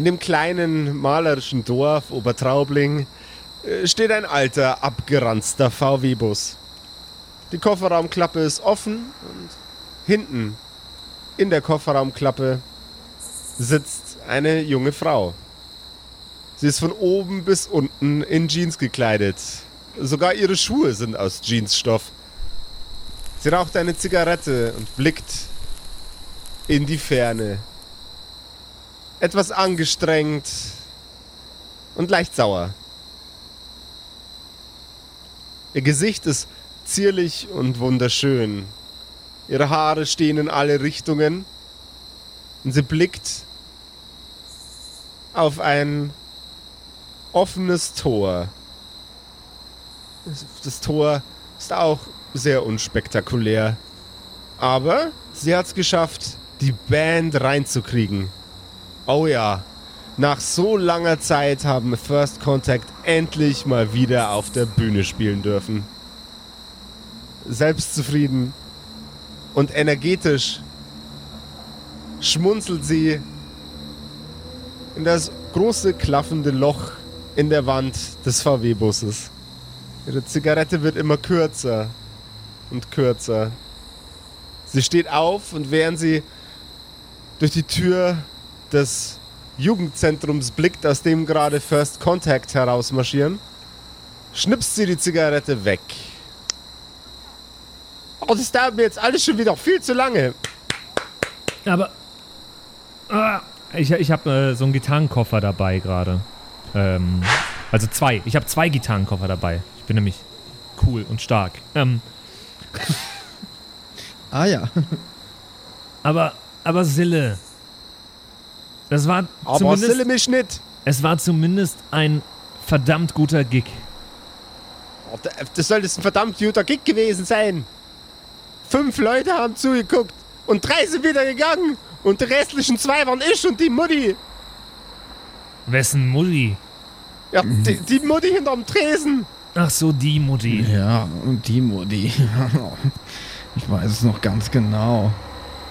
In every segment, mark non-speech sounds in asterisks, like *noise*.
In dem kleinen malerischen Dorf Obertraubling äh, steht ein alter, abgeranzter VW-Bus. Die Kofferraumklappe ist offen und hinten in der Kofferraumklappe sitzt eine junge Frau. Sie ist von oben bis unten in Jeans gekleidet. Sogar ihre Schuhe sind aus Jeansstoff. Sie raucht eine Zigarette und blickt in die Ferne. Etwas angestrengt und leicht sauer. Ihr Gesicht ist zierlich und wunderschön. Ihre Haare stehen in alle Richtungen und sie blickt auf ein offenes Tor. Das Tor ist auch sehr unspektakulär. Aber sie hat es geschafft, die Band reinzukriegen. Oh ja, nach so langer Zeit haben First Contact endlich mal wieder auf der Bühne spielen dürfen. Selbstzufrieden und energetisch schmunzelt sie in das große klaffende Loch in der Wand des VW-Busses. Ihre Zigarette wird immer kürzer und kürzer. Sie steht auf und während sie durch die Tür des Jugendzentrums blickt, aus dem gerade First Contact herausmarschieren, schnipst sie die Zigarette weg. Oh, das dauert mir jetzt alles schon wieder viel zu lange. Aber. Ah, ich ich habe äh, so einen Gitarrenkoffer dabei gerade. Ähm, also zwei. Ich habe zwei Gitarrenkoffer dabei. Ich bin nämlich cool und stark. Ähm, ah ja. aber, aber Sille. Das war Aber zumindest, mich nicht. es war zumindest ein verdammt guter Gig. Oh, da- Das soll das ein verdammt guter Gig gewesen sein. Fünf Leute haben zugeguckt und drei sind wieder gegangen. Und die restlichen zwei waren ich und die Mutti. Wessen Mutti? Ja, die, die Mutti hinterm Tresen. Ach so, die Mutti. Ja, und die Mutti. *laughs* Ich weiß es noch ganz genau.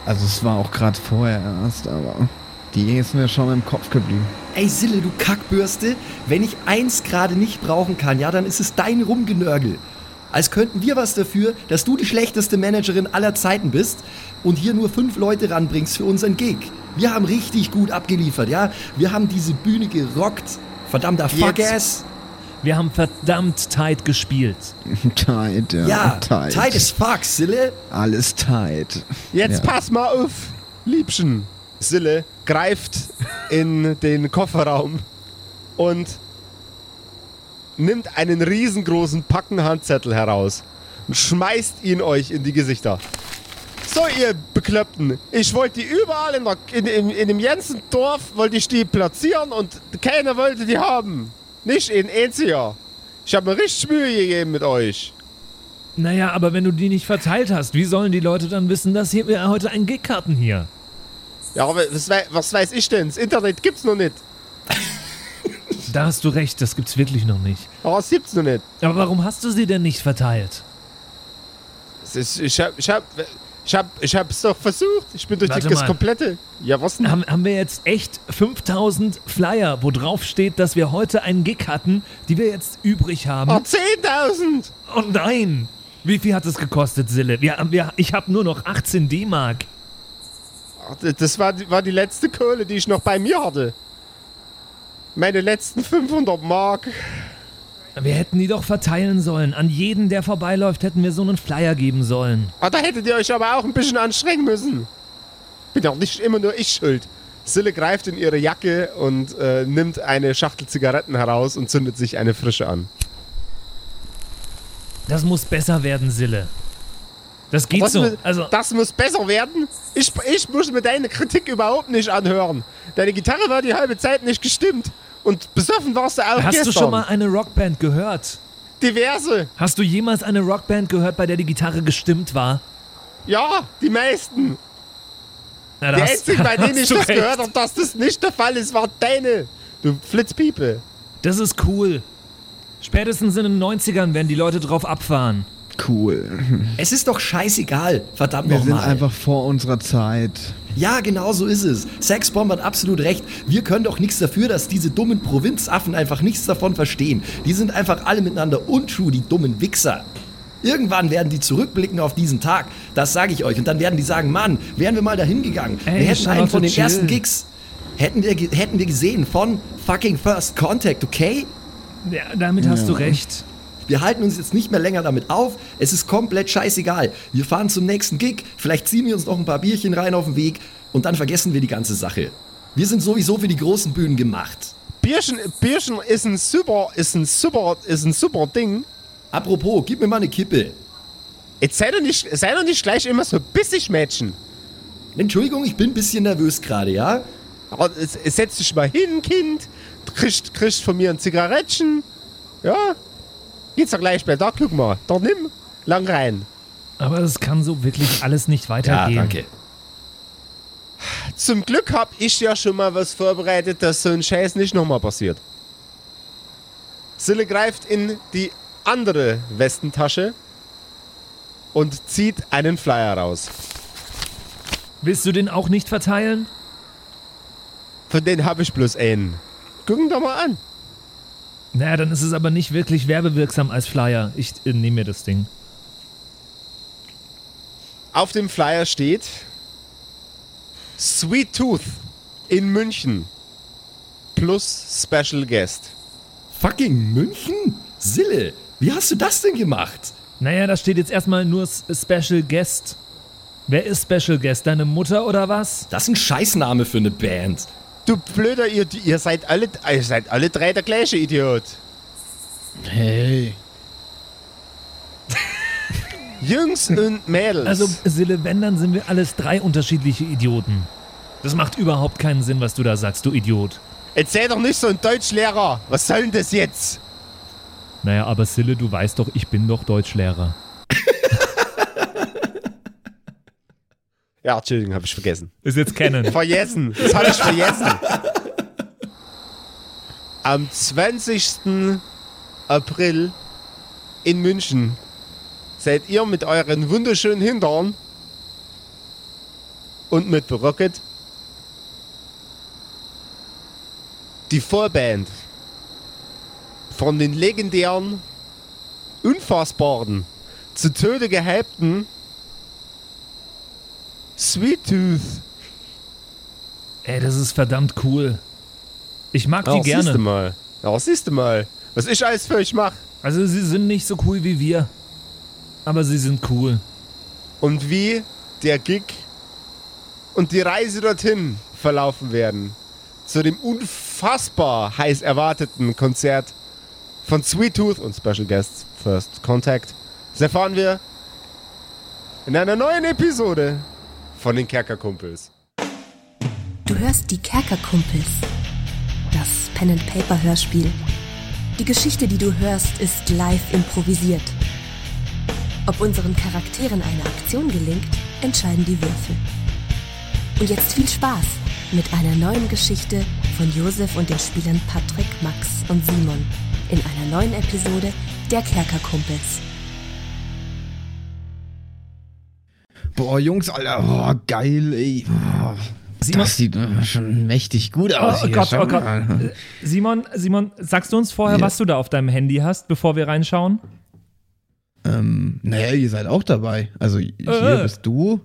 Also es war auch gerade vorher erst, aber die ist mir schon im Kopf geblieben. Ey Sille, du Kackbürste, wenn ich eins gerade nicht brauchen kann, ja, dann ist es dein Rumgenörgel. Als könnten wir was dafür, dass du die schlechteste Managerin aller Zeiten bist und hier nur fünf Leute ranbringst für unseren Gig. Wir haben richtig gut abgeliefert, ja. Wir haben diese Bühne gerockt. Verdammter Fuck-Ass. Wir haben verdammt tight gespielt. *laughs* tight, ja. Ja, tight. tight as fuck, Sille. Alles tight. Jetzt Ja. pass mal auf, Liebchen. Sille greift in den Kofferraum und nimmt einen riesengroßen Packen Handzettel heraus und schmeißt ihn euch in die Gesichter. So, ihr Beklöppten, ich wollte die überall in, der, in, in, in dem ganzen Dorf wollte ich die platzieren und keiner wollte die haben. Nicht in Ezia. Ich habe mir richtig Mühe gegeben mit euch. Naja, aber wenn du die nicht verteilt hast, wie sollen die Leute dann wissen, dass hier wir heute einen Gig hatten hier? Ja, aber was, was weiß ich denn? Das Internet gibt's noch nicht. *laughs* Da hast du recht, das gibt's wirklich noch nicht. Ja, das gibt's noch nicht. Aber warum hast du sie denn nicht verteilt? Es ist, ich hab, ich hab, ich hab, ich hab's doch versucht. Ich bin durch Warte das mal. komplette. Ja, was denn? Haben, haben wir jetzt echt 5000 Flyer, wo drauf steht, dass wir heute einen Gig hatten, die wir jetzt übrig haben? Oh, 10.000! Oh nein! Wie viel hat es gekostet, Sille? Wir, wir, ich habe nur noch 18 D-Mark. Das war, die- war die letzte Kohle, die ich noch bei mir hatte. Meine letzten 500 Mark. Wir hätten die doch verteilen sollen. An jeden, der vorbeiläuft, hätten wir so einen Flyer geben sollen. Ah, da hättet ihr euch aber auch ein bisschen anstrengen müssen. Bin auch nicht immer nur ich schuld. Sille greift in ihre Jacke und äh, nimmt eine Schachtel Zigaretten heraus und zündet sich eine frische an. Das muss besser werden, Sille. Das geht Das, so. mu- Also, das muss besser werden. Ich, ich muss mir deine Kritik überhaupt nicht anhören. Deine Gitarre war die halbe Zeit nicht gestimmt. Und besoffen warst du auch hast gestern. du schon mal eine Rockband gehört? Diverse. Hast du jemals eine Rockband gehört, bei der die Gitarre gestimmt war? Ja, die meisten. Na, Die einzigen, bei denen *laughs* ich das recht. gehört habe, dass das nicht der Fall ist, war deine. Du Flitzpiepe. Das ist cool. Spätestens in den 90ern werden die Leute drauf abfahren. Cool. Es ist doch scheißegal. Verdammt Wir sind nochmal. einfach vor unserer Zeit. Ja, genau so ist es. Sexbomb hat absolut recht. Wir können doch nichts dafür, dass diese dummen Provinzaffen einfach nichts davon verstehen. Die sind einfach alle miteinander untrue, die dummen Wichser. Irgendwann werden die zurückblicken auf diesen Tag, das sage ich euch. Und dann werden die sagen, Mann, wären wir mal dahin gegangen. Ey, wir hätten einen von den chill. ersten Gigs, hätten wir, hätten wir gesehen von fucking First Contact, okay? Ja, damit hast du recht. Wir halten uns jetzt nicht mehr länger damit auf. Es ist komplett scheißegal. Wir fahren zum nächsten Gig. Vielleicht ziehen wir uns noch ein paar Bierchen rein auf den Weg und dann vergessen wir die ganze Sache. Wir sind sowieso für die großen Bühnen gemacht. Bierchen, Bierchen ist ein super, ist ein super, ist ein super Ding. Apropos, gib mir mal eine Kippe. Jetzt sei doch nicht, sei doch nicht gleich immer so bissig, Mädchen. Entschuldigung, ich bin ein bisschen nervös gerade, ja? Aber setz dich mal hin, Kind. Kriegst, kriegst von mir ein Zigarettchen. Ja. Geht's doch gleich bei da, guck mal. Da nimm. Lang rein. Aber es kann so wirklich alles nicht weitergehen. Zum Glück hab ich ja schon mal was vorbereitet, dass so ein Scheiß nicht nochmal passiert. Sille greift in die andere Westentasche und zieht einen Flyer raus. Willst du den auch nicht verteilen? Von denen habe ich bloß einen. Gucken doch mal an. Naja, dann ist es aber nicht wirklich werbewirksam als Flyer. Ich äh, nehme mir das Ding. Auf dem Flyer steht Sweet Tooth in München plus Special Guest. Fucking München? Sille, wie hast du das denn gemacht? Naja, da steht jetzt erstmal nur S- Special Guest. Wer ist Special Guest? Deine Mutter oder was? Das ist ein Scheißname für eine Band. Du blöder, ihr, ihr seid alle, ihr seid alle drei der gleiche Idiot. Hey. *laughs* Jungs und Mädels. Also, Sille, wenn, dann sind wir alles drei unterschiedliche Idioten. Das macht überhaupt keinen Sinn, was du da sagst, du Idiot. sei doch nicht so ein Deutschlehrer. Was soll denn das jetzt? Naja, aber Sille, du weißt doch, ich bin doch Deutschlehrer. Ja, Entschuldigung, habe ich vergessen. Ist jetzt kennen. *laughs* Vergessen. Das habe ich vergessen. Am 20. April in München seid ihr mit euren wunderschönen Hintern und mit The Rocket die Vorband von den legendären, unfassbaren, zu Tode gehypten Sweet Tooth. Ey, das ist verdammt cool. Ich mag die Ja, Siehst du gerne. mal. Ja, siehst du mal. Was ich alles für euch mache. Also, sie sind nicht so cool wie wir. Aber sie sind cool. Und wie der Gig und die Reise dorthin verlaufen werden. Zu dem unfassbar heiß erwarteten Konzert von Sweet Tooth und Special Guests First Contact. Das erfahren wir in einer neuen Episode von den Kerkerkumpels. Du hörst die Kerkerkumpels. Das Pen-and-Paper-Hörspiel. Die Geschichte, die du hörst, ist live improvisiert. Ob unseren Charakteren eine Aktion gelingt, entscheiden die Würfel. Und jetzt viel Spaß mit einer neuen Geschichte von Josef und den Spielern Patrick, Max und Simon in einer neuen Episode der Kerkerkumpels. Boah, Jungs, Alter, boah, geil, ey. Boah, Simon- das sieht äh, schon mächtig gut aus. Oh hier. Gott, oh Gott. mal. Simon, Simon, sagst du uns vorher, Ja. was du da auf deinem Handy hast, bevor wir reinschauen? Ähm, naja, ihr seid auch dabei. Also hier Äh. bist du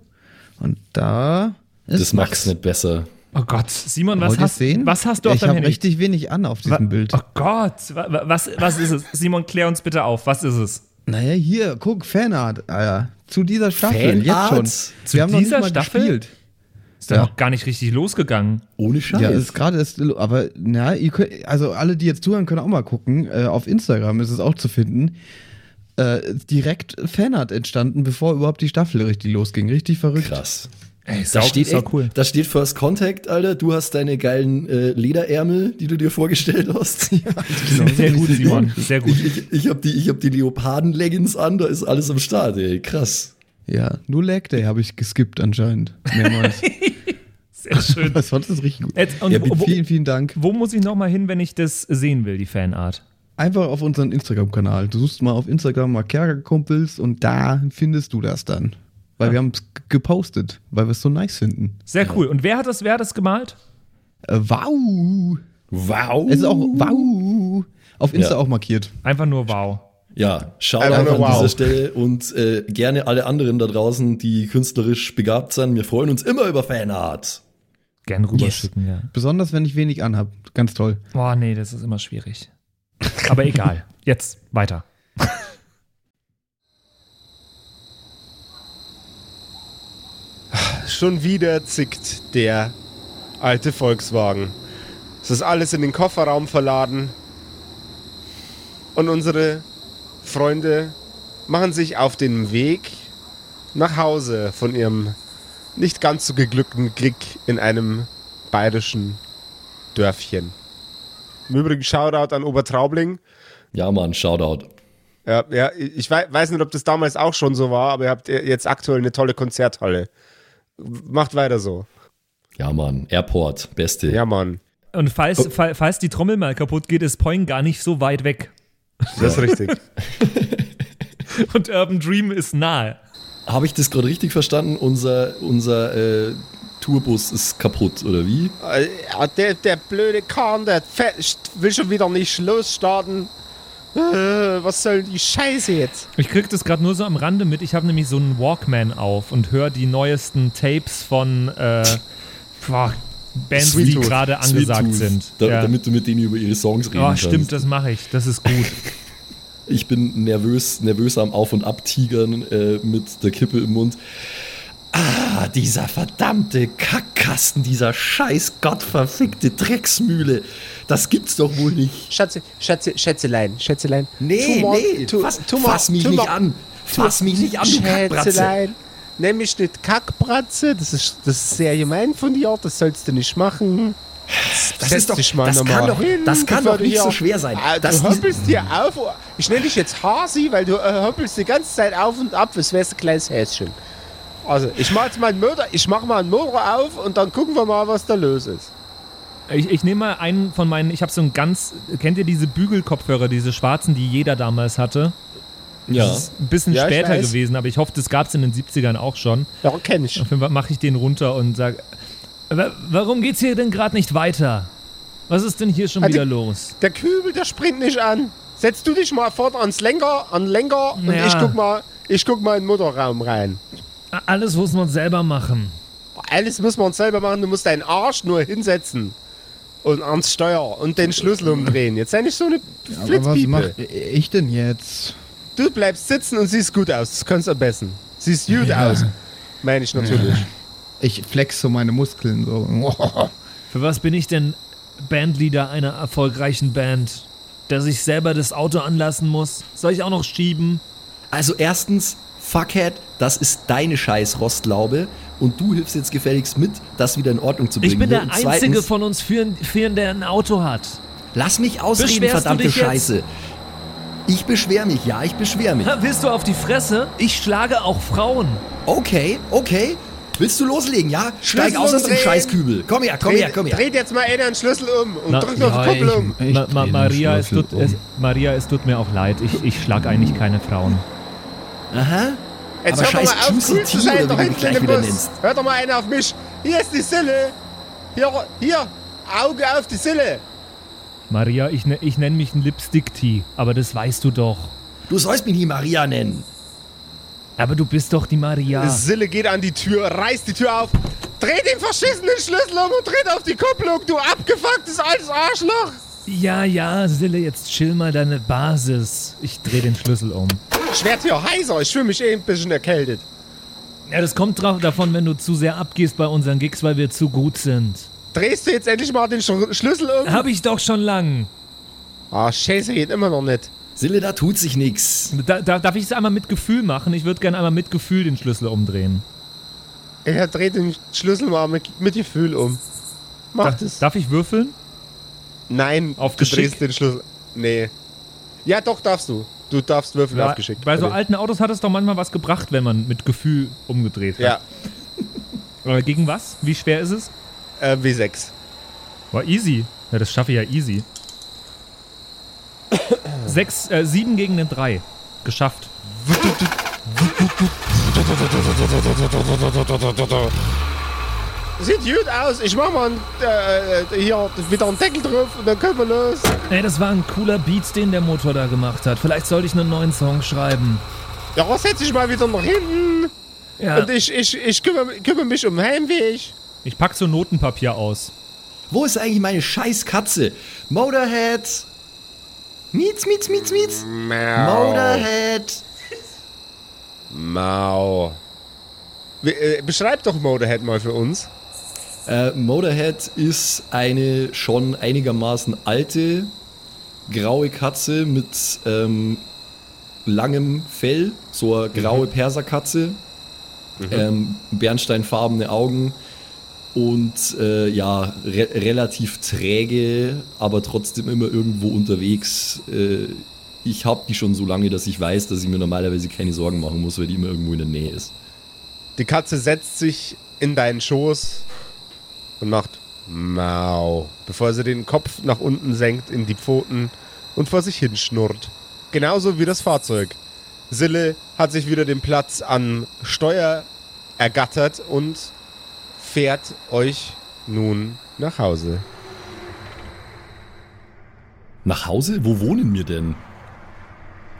und da ist Das macht's nicht besser. Oh Gott, Simon, was Wollt hast, sehen? was hast du auf ich deinem hab Handy? richtig wenig an auf diesem Wa- Bild. Oh Gott, wa- wa- was, was ist es? Simon, klär uns bitte auf. Was ist es? Naja, hier, guck, Fanart, Alter. Zu dieser Staffel, Fanart? jetzt schon. Zu Wir haben noch dieser nicht mal Staffel? gespielt. Ist doch Ja. noch gar nicht richtig losgegangen. Ohne Scheiß. Ja, ist gerade erst, aber na, ihr könnt, also alle, die jetzt zuhören, können auch mal gucken. Äh, auf Instagram ist es auch zu finden. Äh, direkt Fanart entstanden, bevor überhaupt die Staffel richtig losging. Richtig verrückt. Krass. Ey, Da steht, sau echt, da steht First Contact, Alter. Du hast deine geilen äh, Lederärmel, die du dir vorgestellt hast. *laughs* Genau, Sehr *laughs* gut, Simon. Sehr gut. Ich, ich, ich habe die, ich hab die Leoparden-Leggings an, da ist alles am Start, ey. Krass. Ja, nur Leg Day habe ich geskippt anscheinend. Mehrmals. *laughs* Sehr schön. Aber sonst ist richtig gut. Jetzt, und Ja, wo, wo, vielen, vielen Dank. wo muss ich nochmal hin, wenn ich das sehen will, die Fanart? Einfach auf unseren Instagram-Kanal. Du suchst mal auf Instagram mal Kerkerkumpels und da findest du das dann. Weil wir haben es gepostet, weil wir es so nice finden. Sehr cool. Und wer hat das, wer hat das gemalt? Äh, wow! Wow. Es ist auch wow! Auf Insta Ja. auch markiert. Einfach nur wow. Ja, schaut Einfach an wow. dieser Stelle und äh, gerne alle anderen da draußen, die künstlerisch begabt sind. Wir freuen uns immer über Fanart. Gern rüberschicken, ja. Besonders wenn ich wenig anhab. Ganz toll. Boah, nee, das ist immer schwierig. Aber egal. Jetzt weiter. Schon wieder zickt der alte Volkswagen. Es ist alles in den Kofferraum verladen. Und unsere Freunde machen sich auf den Weg nach Hause von ihrem nicht ganz so geglückten Klick in einem bayerischen Dörfchen. Im Übrigen Shoutout an Obertraubling. Ja, Mann, Shoutout. Ja, ja, ich wei- weiß nicht, ob das damals auch schon so war, aber ihr habt jetzt aktuell eine tolle Konzerthalle. Macht weiter so. Ja, Mann, Airport, beste. Ja, Mann. Und falls, fall, falls die Trommel mal kaputt geht, ist Poing gar nicht so weit weg. Das ist richtig. *laughs* Und Urban Dream ist nahe. Habe ich das gerade richtig verstanden? Unser, unser äh, Tourbus ist kaputt, oder wie? Äh, ja, der, der blöde Kahn, der will schon wieder nicht losstarten. Äh, was soll die Scheiße jetzt? Ich krieg das gerade nur so am Rande mit. Ich habe nämlich so einen Walkman auf und höre die neuesten Tapes von äh, boah, Bands, Sweet die gerade angesagt Sweet Tooth, sind. Da, ja. Damit du mit denen über ihre Songs reden Oh, kannst. stimmt, das mache ich. Das ist gut. Ich bin nervös, nervös am Auf- und Abtigern äh, mit der Kippe im Mund. Ah, dieser verdammte Kackkasten, dieser scheiß gottverfickte Drecksmühle. Das gibt's doch wohl nicht. Schatze, Schatze, Schätzelein, Schätzelein. Nee, Tu mal- nee, tu- fass, tu mal- fass mich tu nicht an. Fass mich nicht an, du Kackbratze. Schätzelein. Nenn mich nicht Kackbratze, das ist, das ist sehr gemein von dir, das sollst du nicht machen. Das ist doch, das kann doch, hin, das kann doch nicht hier- so schwer sein. Ah, Das du hoppelst dir auf. Ich nenne dich jetzt Hasi, weil du äh, hoppelst die ganze Zeit auf und ab, als wärst du ein kleines Häschen. Also, ich mach jetzt mal einen Motor, ich mach mal einen Motor auf und dann gucken wir mal, was da los ist. Ich, ich nehme mal einen von meinen, ich habe so einen ganz, kennt ihr diese Bügelkopfhörer, diese schwarzen, die jeder damals hatte? ja. Das ist ein bisschen Ja, später gewesen, aber ich hoffe, das gab es in den 70ern auch schon. Ja, kenn ich. Auf jeden Fall mache ich den runter und sage, warum geht's hier denn gerade nicht weiter? Was ist denn hier schon Also- wieder los? Der Kübel, der springt nicht an. Setz du dich mal vorne ans Lenker, an den Lenker und Ja. ich guck mal, ich guck mal in den Motorraum rein. Alles muss man selber machen. Alles muss man selber machen, du musst deinen Arsch nur hinsetzen und ans Steuer und den Schlüssel umdrehen. Jetzt sei nicht so eine Aber was Flitzpiepe. mache ich denn jetzt? Du bleibst sitzen und siehst gut aus. Das kannst du am besten. Siehst gut Ja. aus. Meine ich natürlich. Ich flex so meine Muskeln so. *laughs* Für was bin ich denn Bandleader einer erfolgreichen Band? Dass ich selber das Auto anlassen muss? Soll ich auch noch schieben? Also erstens, Fuckhead, das ist deine scheiß Rostlaube und du hilfst jetzt gefälligst mit, das wieder in Ordnung zu bringen. Ich bin der Einzige zweitens, von uns Vieren, Vieren, der ein Auto hat. Lass mich ausreden, verdammte jetzt? Scheiße. Ich beschwer mich, ja, ich beschwer mich. Ha, *laughs* Willst du auf die Fresse? Ich schlage auch Frauen. Okay, okay. Willst du loslegen, ja? Steig aus aus dem. Scheißkübel. Komm her, komm her, komm her. Dreht jetzt mal einer den Schlüssel um und Na, drückt auf die Kuppel um. ich Ma Ma Maria, es tut, es, Maria, es tut mir auch leid. Ich, ich schlag eigentlich keine Frauen. Aha. Jetzt Aber hör doch mal auf, cool zu sein, oder doch wie du hinten in dem gleich wieder Bus. nennst. Hör doch mal einer auf mich. Hier ist die Sille. Hier, hier. Auge auf die Sille. Maria, ich, ne, ich nenne mich ein Lipstick-Tee, aber das weißt du doch. Du sollst mich nie Maria nennen. Aber du bist doch die Maria. Sille geht an die Tür, reißt die Tür auf, dreht den verschissenen Schlüssel um und dreht auf die Kupplung, du abgefucktes altes Arschloch. Ja, ja, Sille, jetzt chill mal deine Basis. Ich dreh den Schlüssel um. Ich werd hier heiser, ich fühle mich eh ein bisschen erkältet. Ja, das kommt drauf davon, wenn du zu sehr abgehst bei unseren Gigs, weil wir zu gut sind. Drehst du jetzt endlich mal den Sch Schlüssel um? Hab ich doch schon lang. Ah, Scheiße, geht immer noch nicht. Sille, da tut sich nix. Da, da, darf ich es einmal mit Gefühl machen? Ich würde gerne einmal mit Gefühl den Schlüssel umdrehen. Er dreht den Schlüssel mal mit, mit Gefühl um. Mach Da, das. darf ich würfeln? Nein, Auf du Geschick? drehst den Schlüssel. Nee. Ja, doch, darfst du. Du darfst würfeln Ja, auf geschickt. bei so alten Autos hat es doch manchmal was gebracht, wenn man mit Gefühl umgedreht hat. Ja, Aber gegen was? Wie schwer ist es? äh, W6. War easy. Ja, das schaffe ich ja easy. Sechs, äh, sieben gegen den drei. Geschafft. *laughs* Sieht gut aus. Ich mach mal äh, hier wieder einen Deckel drauf und dann können wir los. Ey, das war ein cooler Beat, den der Motor da gemacht hat. Vielleicht sollte ich einen neuen Song schreiben. Ja, setz dich mal wieder nach hinten. Ja. Und ich, ich, ich kümmere, kümmere mich um den Heimweg. Ich pack so Notenpapier aus. Wo ist eigentlich meine scheiß Katze? Motorhead. Mietz, mietz, mietz, mietz. Motorhead. Mau. Äh, beschreib doch Motorhead mal für uns. Äh, Motorhead ist eine schon einigermaßen alte, graue Katze mit ähm, langem Fell, so eine graue Perserkatze, ähm, bernsteinfarbene Augen und äh, ja, re relativ träge, aber trotzdem immer irgendwo unterwegs. Äh, ich habe die schon so lange, dass ich weiß, dass ich mir normalerweise keine Sorgen machen muss, weil die immer irgendwo in der Nähe ist. Die Katze setzt sich in deinen Schoß und macht Mau, bevor sie den Kopf nach unten senkt in die Pfoten und vor sich hinschnurrt. Genauso wie das Fahrzeug. Sille hat sich wieder den Platz am Steuer ergattert und fährt euch nun nach Hause. Nach Hause? Wo wohnen wir denn?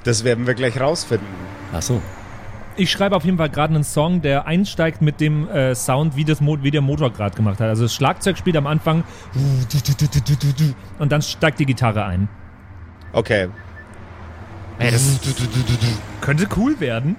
Das werden wir gleich rausfinden. Ach so. Ich schreibe auf jeden Fall gerade einen Song, der einsteigt mit dem äh, Sound, wie, das Mo wie der Motor gerade gemacht hat. Also das Schlagzeug spielt am Anfang und dann steigt die Gitarre ein. Okay. Ey, das könnte cool werden.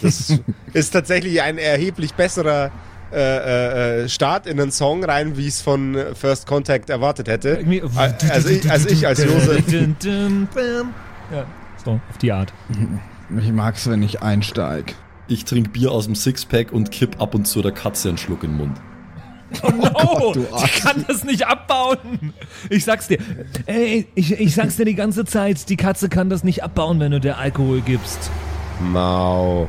Das ist *laughs* tatsächlich ein erheblich besserer äh, äh, äh, Start in einen Song rein, wie ich es von First Contact erwartet hätte. Irgendwie- Also ich, also ich als Josef. *laughs* Ja, so, auf die Art. *laughs* Ich mag's, wenn ich einsteig. Ich trinke Bier aus dem Sixpack und kipp ab und zu der Katze einen Schluck in den Mund. Oh, no, du die kann das nicht abbauen. Ich sag's dir. Ey, ich, ich sag's dir die ganze Zeit, die Katze kann das nicht abbauen, wenn du der Alkohol gibst. Mau.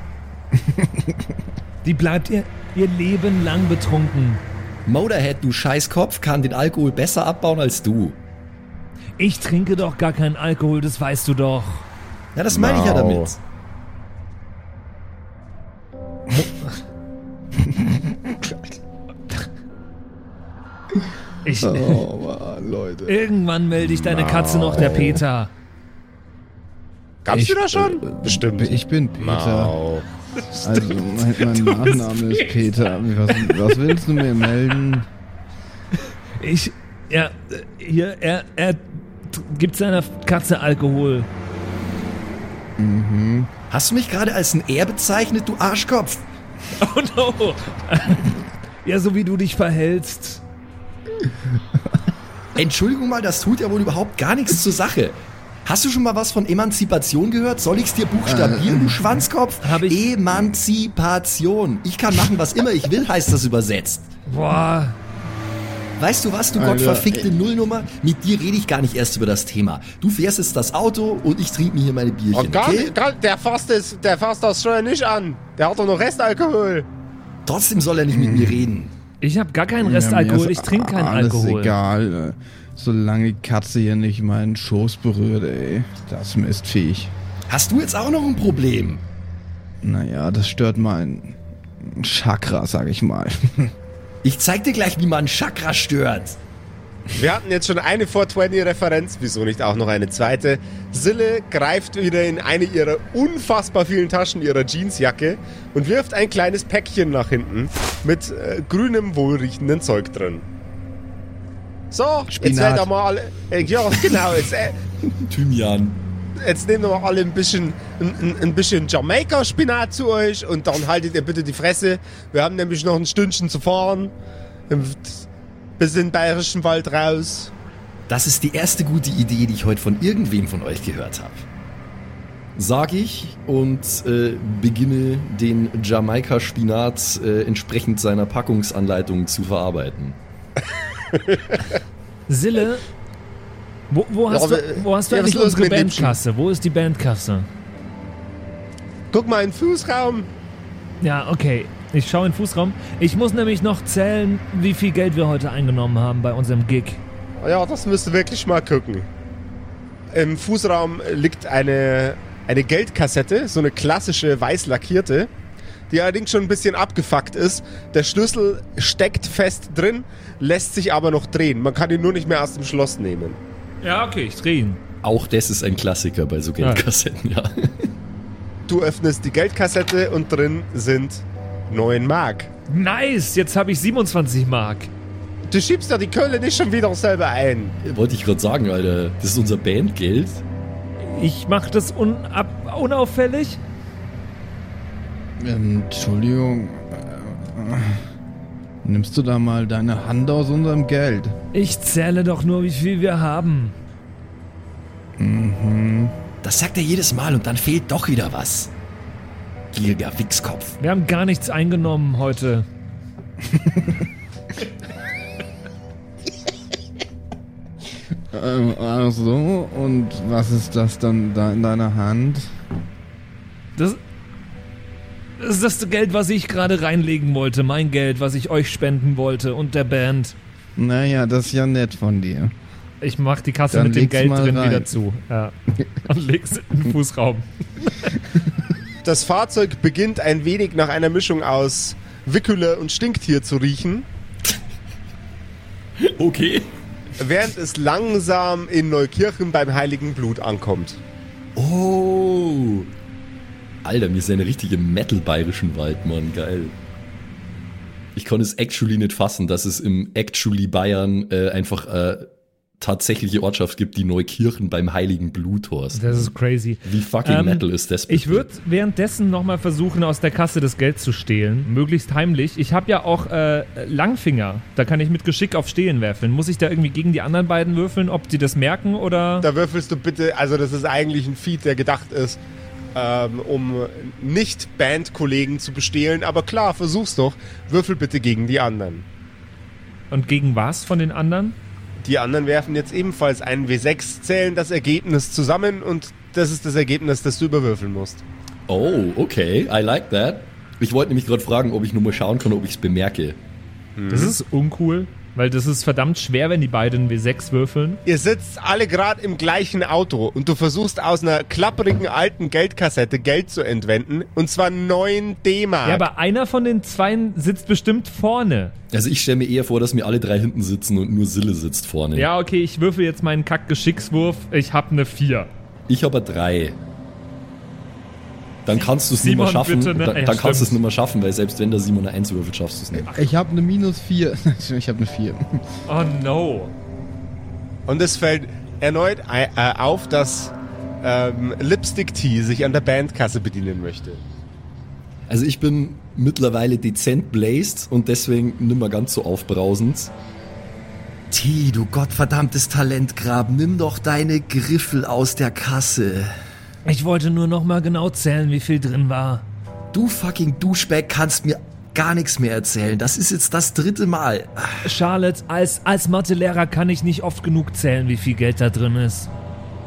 Die bleibt ihr, ihr Leben lang betrunken. Motorhead, du Scheißkopf, kann den Alkohol besser abbauen als du. Ich trinke doch gar keinen Alkohol, das weißt du doch. Ja, das meine ich ja damit. Ich, Oh Mann, Leute. irgendwann melde ich deine Katze noch der Peter. Gab's Ich- die da schon? äh, Bestimmt. Ich bin Peter. Mau. Also mein, mein Nachname ist Peter. Was, was willst du mir melden? Ich, ja, hier, er, er gibt seiner Katze Alkohol. Hast du mich gerade als ein R bezeichnet, du Arschkopf? Oh no. *laughs* Ja, so wie du dich verhältst. Entschuldigung mal, das tut ja wohl überhaupt gar nichts zur Sache. Hast du schon mal was von Emanzipation gehört? Soll ich's dir buchstabieren, du Schwanzkopf? Hab ich- Emanzipation. Ich kann machen, was immer ich will, heißt das übersetzt. Boah. Weißt du was, du Alter, gottverfickte Nullnummer? Mit dir rede ich gar nicht erst über das Thema. Du fährst jetzt das Auto und ich trinke mir hier meine Oh, Bierchen, gar okay? nicht, gar, der fasst das, der fasst das Steuer nicht an. Der hat doch noch Restalkohol. Trotzdem soll er nicht mit mir reden. Ich habe gar keinen Ja, Restalkohol, ist ich trinke keinen alles Alkohol. egal. äh, Solange die Katze hier nicht meinen Schoß berührt, ey. Das Mistviech. Hast du jetzt auch noch ein Problem? Naja, das stört mein Chakra, sag ich mal. *laughs* Ich zeig dir gleich, wie man Chakra stört. Wir hatten jetzt schon eine 420-Referenz, wieso nicht auch noch eine zweite? Sille greift wieder in eine ihrer unfassbar vielen Taschen ihrer Jeansjacke und wirft ein kleines Päckchen nach hinten mit äh, grünem, wohlriechenden Zeug drin. So, jetzt Spinat. werdet ihr mal alle. Äh, ja, genau, jetzt, äh, *laughs* Thymian. Jetzt nehmt ihr mal alle ein bisschen, ein, ein- ein bisschen Jamaika-Spinat zu euch und dann haltet ihr bitte die Fresse. Wir haben nämlich noch ein Stündchen zu fahren. Bis in den Bayerischen Wald raus. Das ist die erste gute Idee, die ich heute von irgendwem von euch gehört habe. Sag ich und äh, beginne den Jamaika-Spinat äh, entsprechend seiner Packungsanleitung zu verarbeiten. Sille, wo, wo, hast, Ja, du, wo hast du eigentlich unsere? Bandkasse? Wo ist die Bandkasse? Guck mal in den Fußraum. Ja, okay. Ich schaue in den Fußraum. Ich muss nämlich noch zählen, wie viel Geld wir heute eingenommen haben bei unserem Gig. Ja, das müsst ihr wirklich mal gucken. Im Fußraum liegt eine, eine Geldkassette, so eine klassische weiß lackierte, die allerdings schon ein bisschen abgefuckt ist. Der Schlüssel steckt fest drin, lässt sich aber noch drehen. Man kann ihn nur nicht mehr aus dem Schloss nehmen. Ja, okay, ich drehe ihn. Auch das ist ein Klassiker bei so Geldkassetten, ja. *laughs* Du öffnest die Geldkassette und drin sind 9 Mark. Nice, jetzt habe ich 27 Mark. Du schiebst ja die Kölle nicht schon wieder selber ein. Wollte ich gerade sagen, Alter. Das ist unser Bandgeld. Ich mache das unab unauffällig. Entschuldigung. Nimmst du da mal deine Hand aus unserem Geld? Ich zähle doch nur, wie viel wir haben. Das sagt er jedes Mal und dann fehlt doch wieder was. Gieriger Wichskopf. Wir haben gar nichts eingenommen heute. Ähm, ach so, und was ist das dann da in deiner Hand? Das, das ist das Geld, was ich gerade reinlegen wollte. Mein Geld, was ich euch spenden wollte und der Band. Naja, das ist ja nett von dir. Ich mach die Kasse Dann mit dem Geld drin rein. wieder zu. Ja. Und leg's in den Fußraum. *laughs* Das Fahrzeug beginnt ein wenig nach einer Mischung aus Wickele und Stinktier zu riechen, Okay. während es langsam in Neukirchen beim Heiligen Blut ankommt. Oh. Alter, wir sind eine richtige Metal-bayerischen Wald, Mann. Geil. Ich konnte es actually nicht fassen, dass es im actually Bayern äh, einfach äh, tatsächliche Ortschaft gibt, die Neukirchen beim Heiligen Blut heißt. Das ist crazy. Wie fucking Ähm, Metal ist das? bitte? Ich würde währenddessen nochmal versuchen, aus der Kasse das Geld zu stehlen. Möglichst heimlich. Ich habe ja auch äh, Langfinger. Da kann ich mit Geschick auf Stehlen werfeln. Muss ich da irgendwie gegen die anderen beiden würfeln, ob die das merken oder. Da würfelst du bitte, also das ist eigentlich ein Feed, der gedacht ist, ähm, um nicht Bandkollegen zu bestehlen, aber klar, versuch's doch. Würfel bitte gegen die anderen. Und gegen was von den anderen? Die anderen werfen jetzt ebenfalls einen W6, zählen das Ergebnis zusammen und das ist das Ergebnis, das du überwürfeln musst. Oh, okay. I like that. Ich wollte nämlich gerade fragen, ob ich nur mal schauen kann, ob ich es bemerke. Das ist uncool, weil das ist verdammt schwer, wenn die beiden W6 würfeln. Ihr sitzt alle gerade im gleichen Auto und du versuchst aus einer klapprigen alten Geldkassette Geld zu entwenden und zwar 9 D-Mark. Ja, aber einer von den Zweien sitzt bestimmt vorne. Also ich stelle mir eher vor, dass wir alle drei hinten sitzen und nur Sille sitzt vorne. Ja, okay, ich würfel jetzt meinen Kack-Geschickswurf. Ich hab eine 4. Ich habe drei. Dann kannst du es nicht mehr schaffen. bitte, ne? Dann, Ja, dann kannst du es nicht mehr schaffen, weil selbst wenn der Simon eine Eins würfelt, schaffst du es nicht. Ich habe eine minus 4. *laughs* Ich habe eine 4. Oh no. Und es fällt erneut äh, auf, dass ähm, Lipstick Tea sich an der Bandkasse bedienen möchte. Also ich bin mittlerweile dezent blazed und deswegen nimmer ganz so aufbrausend. T, du gottverdammtes Talentgrab, nimm doch deine Griffel aus der Kasse. Ich wollte nur noch mal genau zählen, wie viel drin war. Du fucking Duschback kannst mir gar nichts mehr erzählen. Das ist jetzt das dritte Mal. Charlotte, als, als Mathelehrer kann ich nicht oft genug zählen, wie viel Geld da drin ist.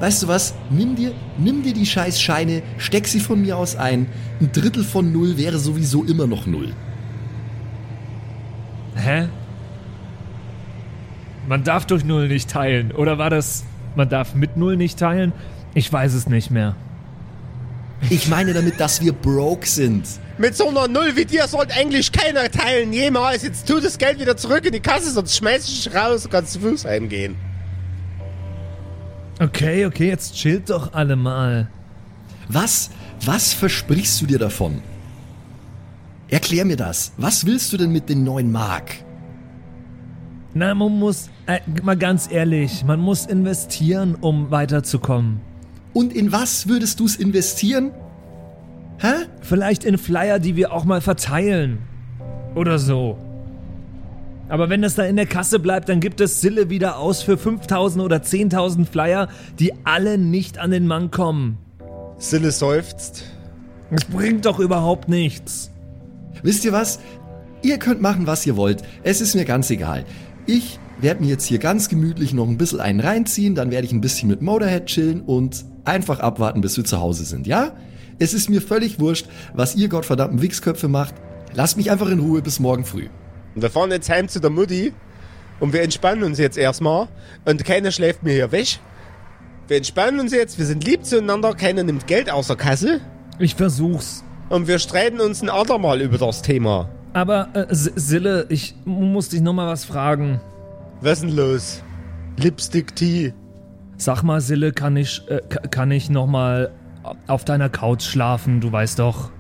Weißt du was? Nimm dir, nimm dir die scheiß Scheine, steck sie von mir aus ein. Ein Drittel von null wäre sowieso immer noch null. Hä? Man darf durch Null nicht teilen. Oder war das, man darf mit Null nicht teilen? Ich weiß es nicht mehr. Ich meine damit, dass wir broke sind. Mit so einer Null wie dir sollte eigentlich keiner teilen, jemals. Jetzt tu das Geld wieder zurück in die Kasse, sonst schmeiß ich dich raus und kannst zu Fuß heimgehen. Okay, okay, jetzt chillt doch alle mal. Was, was versprichst du dir davon? Erklär mir das. Was willst du denn mit den neuen Mark? Na, man muss, äh, mal ganz ehrlich, man muss investieren, um weiterzukommen. Und in was würdest du es investieren? Hä? Vielleicht in Flyer, die wir auch mal verteilen. Oder so. Aber wenn das da in der Kasse bleibt, dann gibt es Sille wieder aus für 5000 oder 10.000 Flyer, die alle nicht an den Mann kommen. Sille seufzt. Das bringt doch überhaupt nichts. Wisst ihr was? Ihr könnt machen, was ihr wollt. Es ist mir ganz egal. Ich werde mir jetzt hier ganz gemütlich noch ein bisschen einen reinziehen, dann werde ich ein bisschen mit Motorhead chillen und einfach abwarten, bis wir zu Hause sind, ja? Es ist mir völlig wurscht, was ihr gottverdammten Wichsköpfe macht. Lasst mich einfach in Ruhe bis morgen früh. Und wir fahren jetzt heim zu der Mutti und wir entspannen uns jetzt erstmal und keiner schläft mir hier weg. Wir entspannen uns jetzt, wir sind lieb zueinander, keiner nimmt Geld aus der Kasse. Ich versuch's. und wir streiten uns ein andermal über das Thema. Aber äh, Sille, ich muss dich noch mal was fragen. Was ist denn los? Lipstick Tea. Sag mal, Sille, kann ich, äh, ka- kann ich noch mal auf deiner Couch schlafen? Du weißt doch,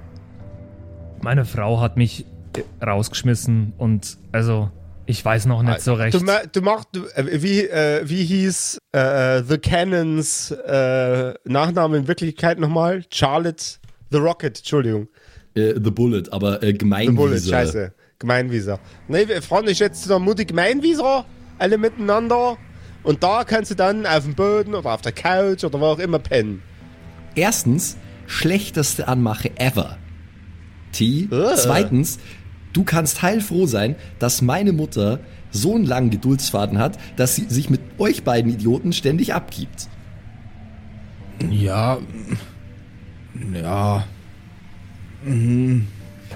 meine Frau hat mich äh, rausgeschmissen und also ich weiß noch nicht so recht. Du, du machst, du, äh, wie, äh, wie hieß äh, The Cannons äh, Nachname in Wirklichkeit nochmal? Charlotte The Rocket, Entschuldigung. Äh, The Bullet, aber äh, The Gemeinwieser. Bullet, scheiße. Gemeinwieser. Nee, wir fahren dich jetzt zu der Mutti Gemeinwieser, alle miteinander. Und da kannst du dann auf dem Boden oder auf der Couch oder wo auch immer pennen. Erstens, schlechteste Anmache ever. T. Äh. Zweitens, du kannst heilfroh sein, dass meine Mutter so einen langen Geduldsfaden hat, dass sie sich mit euch beiden Idioten ständig abgibt. Ja. Ja.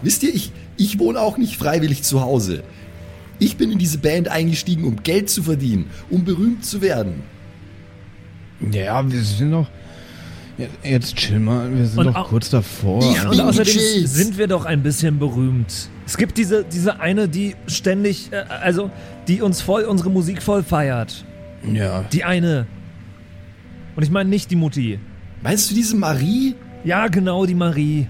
Wisst ihr, ich, ich wohne auch nicht freiwillig zu Hause. Ich bin in diese Band eingestiegen, um Geld zu verdienen, um berühmt zu werden. Ja, wir sind noch. Jetzt chill mal, wir sind Und doch kurz davor. Ich Also, Und bin außerdem gechillt. sind wir doch ein bisschen berühmt. Es gibt diese, diese eine, die ständig, äh, also die uns voll, unsere Musik voll feiert. ja. Die eine. Und ich meine nicht die Mutti. Meinst du diese Marie? Ja, genau, die Marie.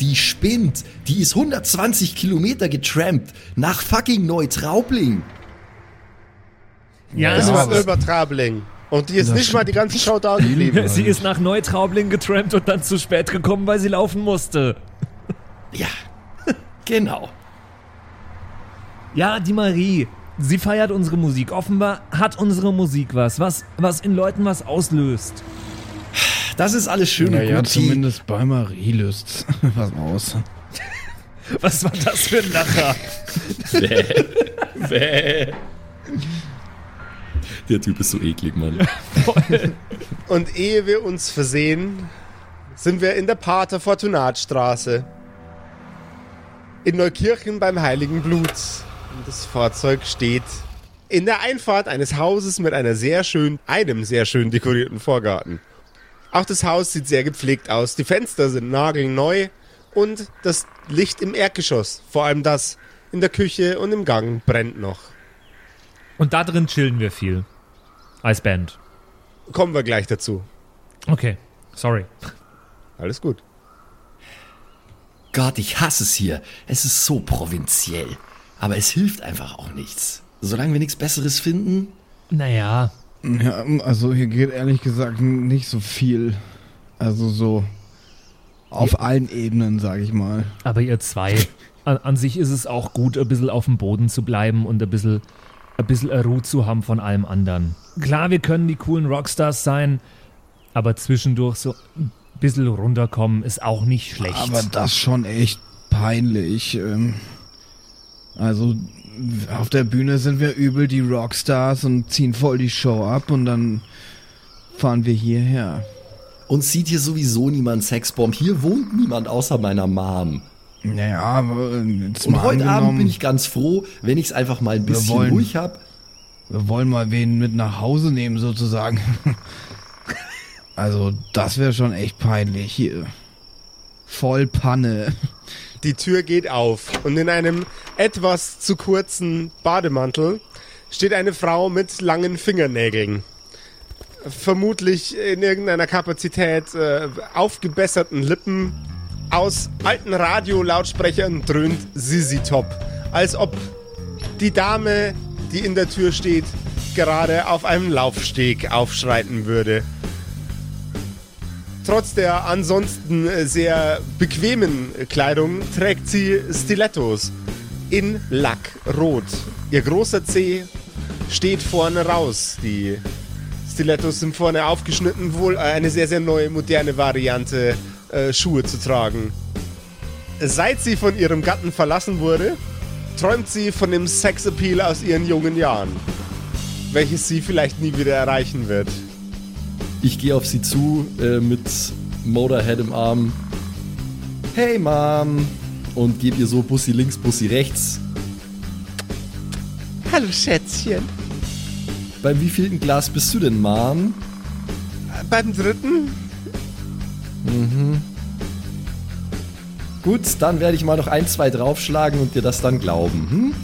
Die spinnt. Die ist 120 Kilometer getrampt nach fucking Neutraubling. Ja, Das war war- über Trabling. Und die ist Das nicht mal die ganze Show da geblieben. *laughs* sie ist nach Neutraubling getrampt und dann zu spät gekommen, weil sie laufen musste. Ja, genau. Ja, die Marie. Sie feiert unsere Musik. Offenbar hat unsere Musik was, was, was in Leuten was auslöst. Das ist alles schön Ja, und ja, gut. T. zumindest bei Marie löst *laughs* was aus. *laughs* Was war das für ein Lacher? Der Typ ist so eklig, Mann. *laughs* Und ehe wir uns versehen, sind wir in der Pater Fortunatstraße. In Neukirchen beim Heiligen Blut. Und das Fahrzeug steht in der Einfahrt eines Hauses mit einer sehr schön, einem sehr schön dekorierten Vorgarten. Auch das Haus sieht sehr gepflegt aus. Die Fenster sind nagelneu und das Licht im Erdgeschoss, vor allem das in der Küche und im Gang, brennt noch. Und da drin chillen wir viel. Als Band. Kommen wir gleich dazu. Okay, sorry. Alles gut. Gott, ich hasse es hier. Es ist so provinziell. Aber es hilft einfach auch nichts. Solange wir nichts Besseres finden. Naja, Ja, also hier geht ehrlich gesagt nicht so viel. Also so auf allen Ebenen, sag ich mal. aber ihr zwei, an, an sich ist es auch gut, ein bisschen auf dem Boden zu bleiben und ein bisschen, ein bisschen Ruhe zu haben von allem anderen. Klar, wir können die coolen Rockstars sein, aber zwischendurch so ein bisschen runterkommen ist auch nicht schlecht. Aber das schon echt peinlich. ähm. Also auf der Bühne sind wir übel die Rockstars und ziehen voll die Show ab und dann fahren wir hierher. Uns sieht hier sowieso niemand Sexbomb. Hier wohnt niemand außer meiner Mom. Naja, aber jetzt Und heute Abend bin ich ganz froh, wenn ich es einfach mal ein bisschen wollen- ruhig habe. wir wollen mal wen mit nach Hause nehmen sozusagen. *laughs* Also das wäre schon echt peinlich hier. Voll Panne. Die Tür geht auf und in einem etwas zu kurzen Bademantel steht eine Frau mit langen Fingernägeln. Vermutlich in irgendeiner Kapazität äh, aufgebesserten Lippen. Aus alten Radiolautsprechern dröhnt Sissy Top. Als ob die Dame, die in der Tür steht, gerade auf einem Laufsteg aufschreiten würde. Trotz der ansonsten äh, sehr bequemen äh, Kleidung trägt sie Stilettos in Lackrot. Ihr großer Zeh steht vorne raus. Die Stilettos sind vorne aufgeschnitten, wohl eine sehr, sehr neue, moderne Variante, äh, Schuhe zu tragen. Seit sie von ihrem Gatten verlassen wurde, träumt sie von dem Sexappeal aus ihren jungen Jahren, welches sie vielleicht nie wieder erreichen wird. Ich gehe auf sie zu äh, mit Motorhead im Arm. Hey Mom! Und gebe ihr so Bussi links, Bussi rechts. Hallo Schätzchen. Beim wievielten Glas bist du denn, Mom? Beim dritten? Gut, dann werde ich mal noch ein, zwei draufschlagen und dir das dann glauben. Hm?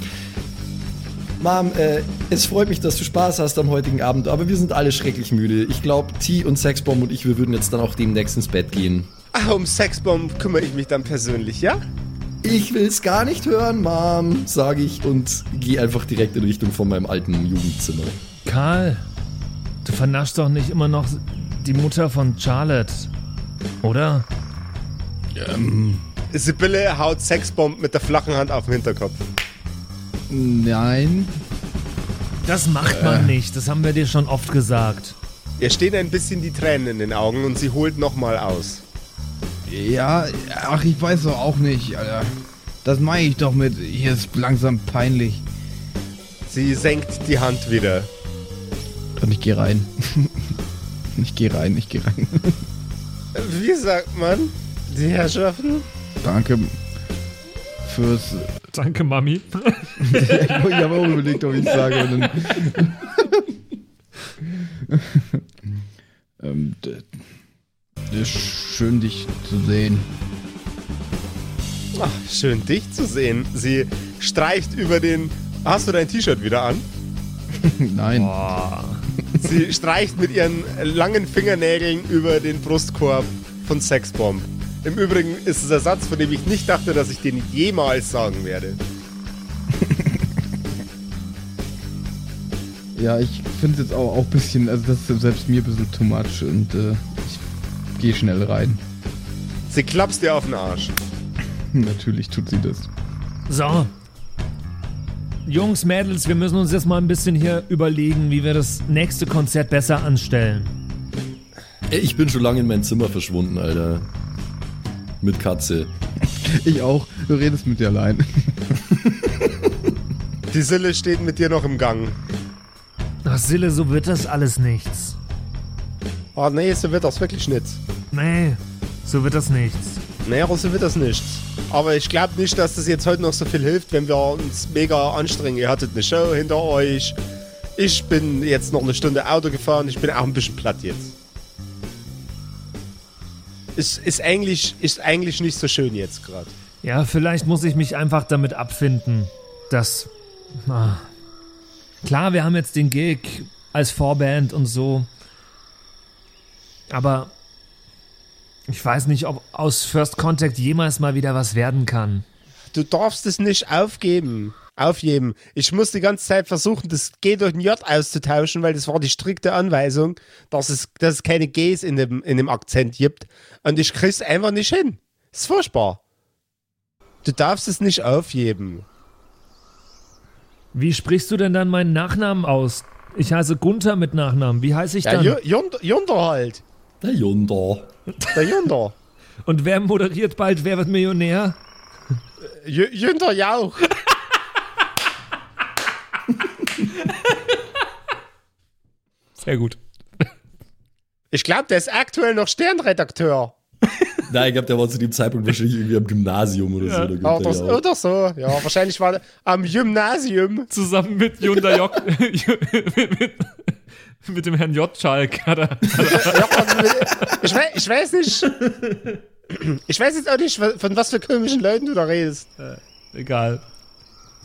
Mom, äh, es freut mich, dass du Spaß hast am heutigen Abend, aber wir sind alle schrecklich müde. Ich glaube, T und Sexbomb und ich, wir würden jetzt dann auch demnächst ins Bett gehen. Ah, um Sexbomb kümmere ich mich dann persönlich, ja? Ich will's gar nicht hören, Mom, sage ich und gehe einfach direkt in Richtung von meinem alten Jugendzimmer. Karl, du vernaschst doch nicht immer noch die Mutter von Charlotte, oder? Sibylle haut Sexbomb mit der flachen Hand auf den Hinterkopf. Nein. Das macht man nicht, das haben wir dir schon oft gesagt. Ihr stehen ein bisschen die Tränen in den Augen und sie holt nochmal aus. Ja, ach, ich weiß doch auch nicht, Alter. Das meine ich doch mit, hier ist langsam peinlich. Sie senkt die Hand wieder. Und ich gehe rein. *laughs* ich gehe rein, ich gehe rein. Wie sagt man? Die Herrschaften? Danke fürs. *laughs* Danke, Mami. ich habe auch überlegt, ob ich es sage. Ähm, schön, dich zu sehen. Ach, schön dich zu sehen. Sie streicht über den. Hast du dein T-Shirt wieder an? *laughs* Nein. Boah. Sie streicht mit ihren langen Fingernägeln über den Brustkorb von Sexbomb. Im Übrigen ist es ein Satz, von dem ich nicht dachte, dass ich den jemals sagen werde. *laughs* Ja, ich finde es jetzt auch, auch ein bisschen, also das ist selbst mir ein bisschen too much und äh, ich gehe schnell rein. Sie klappst dir auf den Arsch. *laughs* Natürlich tut sie das. So. Jungs, Mädels, wir müssen uns jetzt mal ein bisschen hier überlegen, wie wir das nächste Konzert besser anstellen. Ich bin schon lange in mein Zimmer verschwunden, Alter. Mit Katze. Ich auch. Du redest mit dir allein. Die Sille steht mit dir noch im Gang. Ach, Sille, so wird das alles nichts. Oh nee, so wird das wirklich nichts. Nee, so wird das nichts. Nee, so wird das nichts. Aber ich glaube nicht, dass das jetzt heute noch so viel hilft, wenn wir uns mega anstrengen. Ihr hattet eine Show hinter euch. Ich bin jetzt noch eine Stunde Auto gefahren. Ich bin auch ein bisschen platt jetzt. Ist, ist, eigentlich, ist eigentlich nicht so schön jetzt gerade. Ja, vielleicht muss ich mich einfach damit abfinden, dass. Ah. Klar, wir haben jetzt den Gig als Vorband und so. Aber ich weiß nicht, ob aus First Contact jemals mal wieder was werden kann. Du darfst es nicht aufgeben. Aufgeben. Ich muss die ganze Zeit versuchen, das G durch ein J auszutauschen, weil das war die strikte Anweisung, dass es, dass es keine Gs in dem, in dem Akzent gibt. Und ich krieg's einfach nicht hin. ist furchtbar. Du darfst es nicht aufgeben. Wie sprichst du denn dann meinen Nachnamen aus? Ich heiße Gunther mit Nachnamen. Wie heiße ich Ja, dann? Jund- Junder halt. Der Junder. Der Junder. *laughs* und wer moderiert bald Wer wird Millionär? Jü- Jünder Jauch. *laughs* *laughs* Sehr gut. Ich glaube, der ist aktuell noch Sternredakteur. *laughs* Nein, ich glaube, der war zu dem Zeitpunkt wahrscheinlich irgendwie am Gymnasium oder so. Ja, kommt er das, ja auch. oder so. Ja, wahrscheinlich war der am Gymnasium. Zusammen mit Junda *laughs* Jock. mit, mit, mit dem Herrn J. Schalk hat er. Ja, und mit- ich, weiß, ich weiß nicht. Ich weiß jetzt auch nicht, von was für komischen Leuten du da redest. Egal.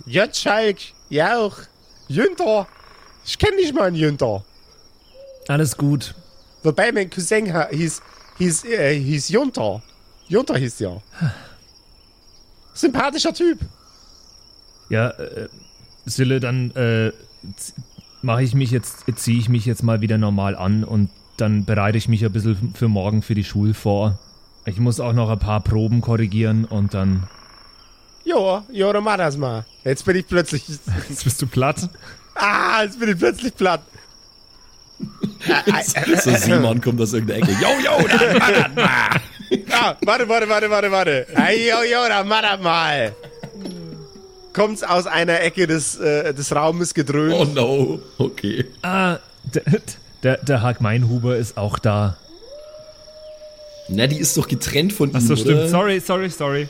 J. Schalk, Jauch, Jünter. Ich kenne nicht mal einen Jünter. Alles gut. Wobei mein Cousin hieß, hieß, äh, hieß Junter. Junter hieß der. *sighs* Sympathischer Typ. Ja, äh, Sille, dann äh, mache ich mich jetzt, ziehe ich mich jetzt mal wieder normal an und dann bereite ich mich ein bisschen für morgen für die Schule vor. Ich muss auch noch ein paar Proben korrigieren und dann. Jo, jo, dann mach das mal. Jetzt bin ich plötzlich. Jetzt bist du platt. Ah, jetzt bin ich plötzlich platt. *laughs* So Simon kommt aus irgendeiner Ecke. Yo, yo, dann mach das mal. Ah, warte, warte, warte, warte, warte. Hey, jo, jo, dann mach das mal. Kommt's aus einer Ecke des, äh, des Raumes gedröhnt. Oh no. Okay. Ah, der, der, der Haag Meinhuber ist auch da. Na, die ist doch getrennt von Ach ihm, so, oder? stimmt. Sorry, sorry, sorry.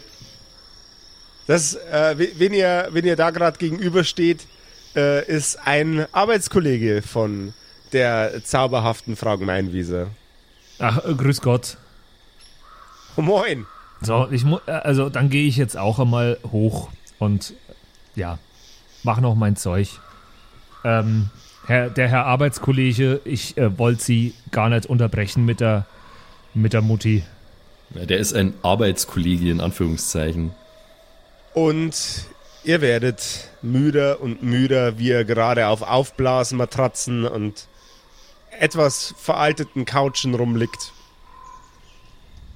Das, äh, we- wenn ihr, wenn ihr da gerade gegenübersteht, äh, ist ein Arbeitskollege von der zauberhaften Frau Meinwiese. Ach, äh, grüß Gott. Oh, moin. So, ich mu also dann gehe ich jetzt auch einmal hoch und ja, mach noch mein Zeug. Ähm, Herr, der Herr Arbeitskollege, ich äh, wollte Sie gar nicht unterbrechen mit der, mit der Mutti. Ja, der ist ein Arbeitskollege in Anführungszeichen. Und ihr werdet müder und müder, wie ihr gerade auf Aufblasmatratzen und etwas veralteten Couchen rumliegt.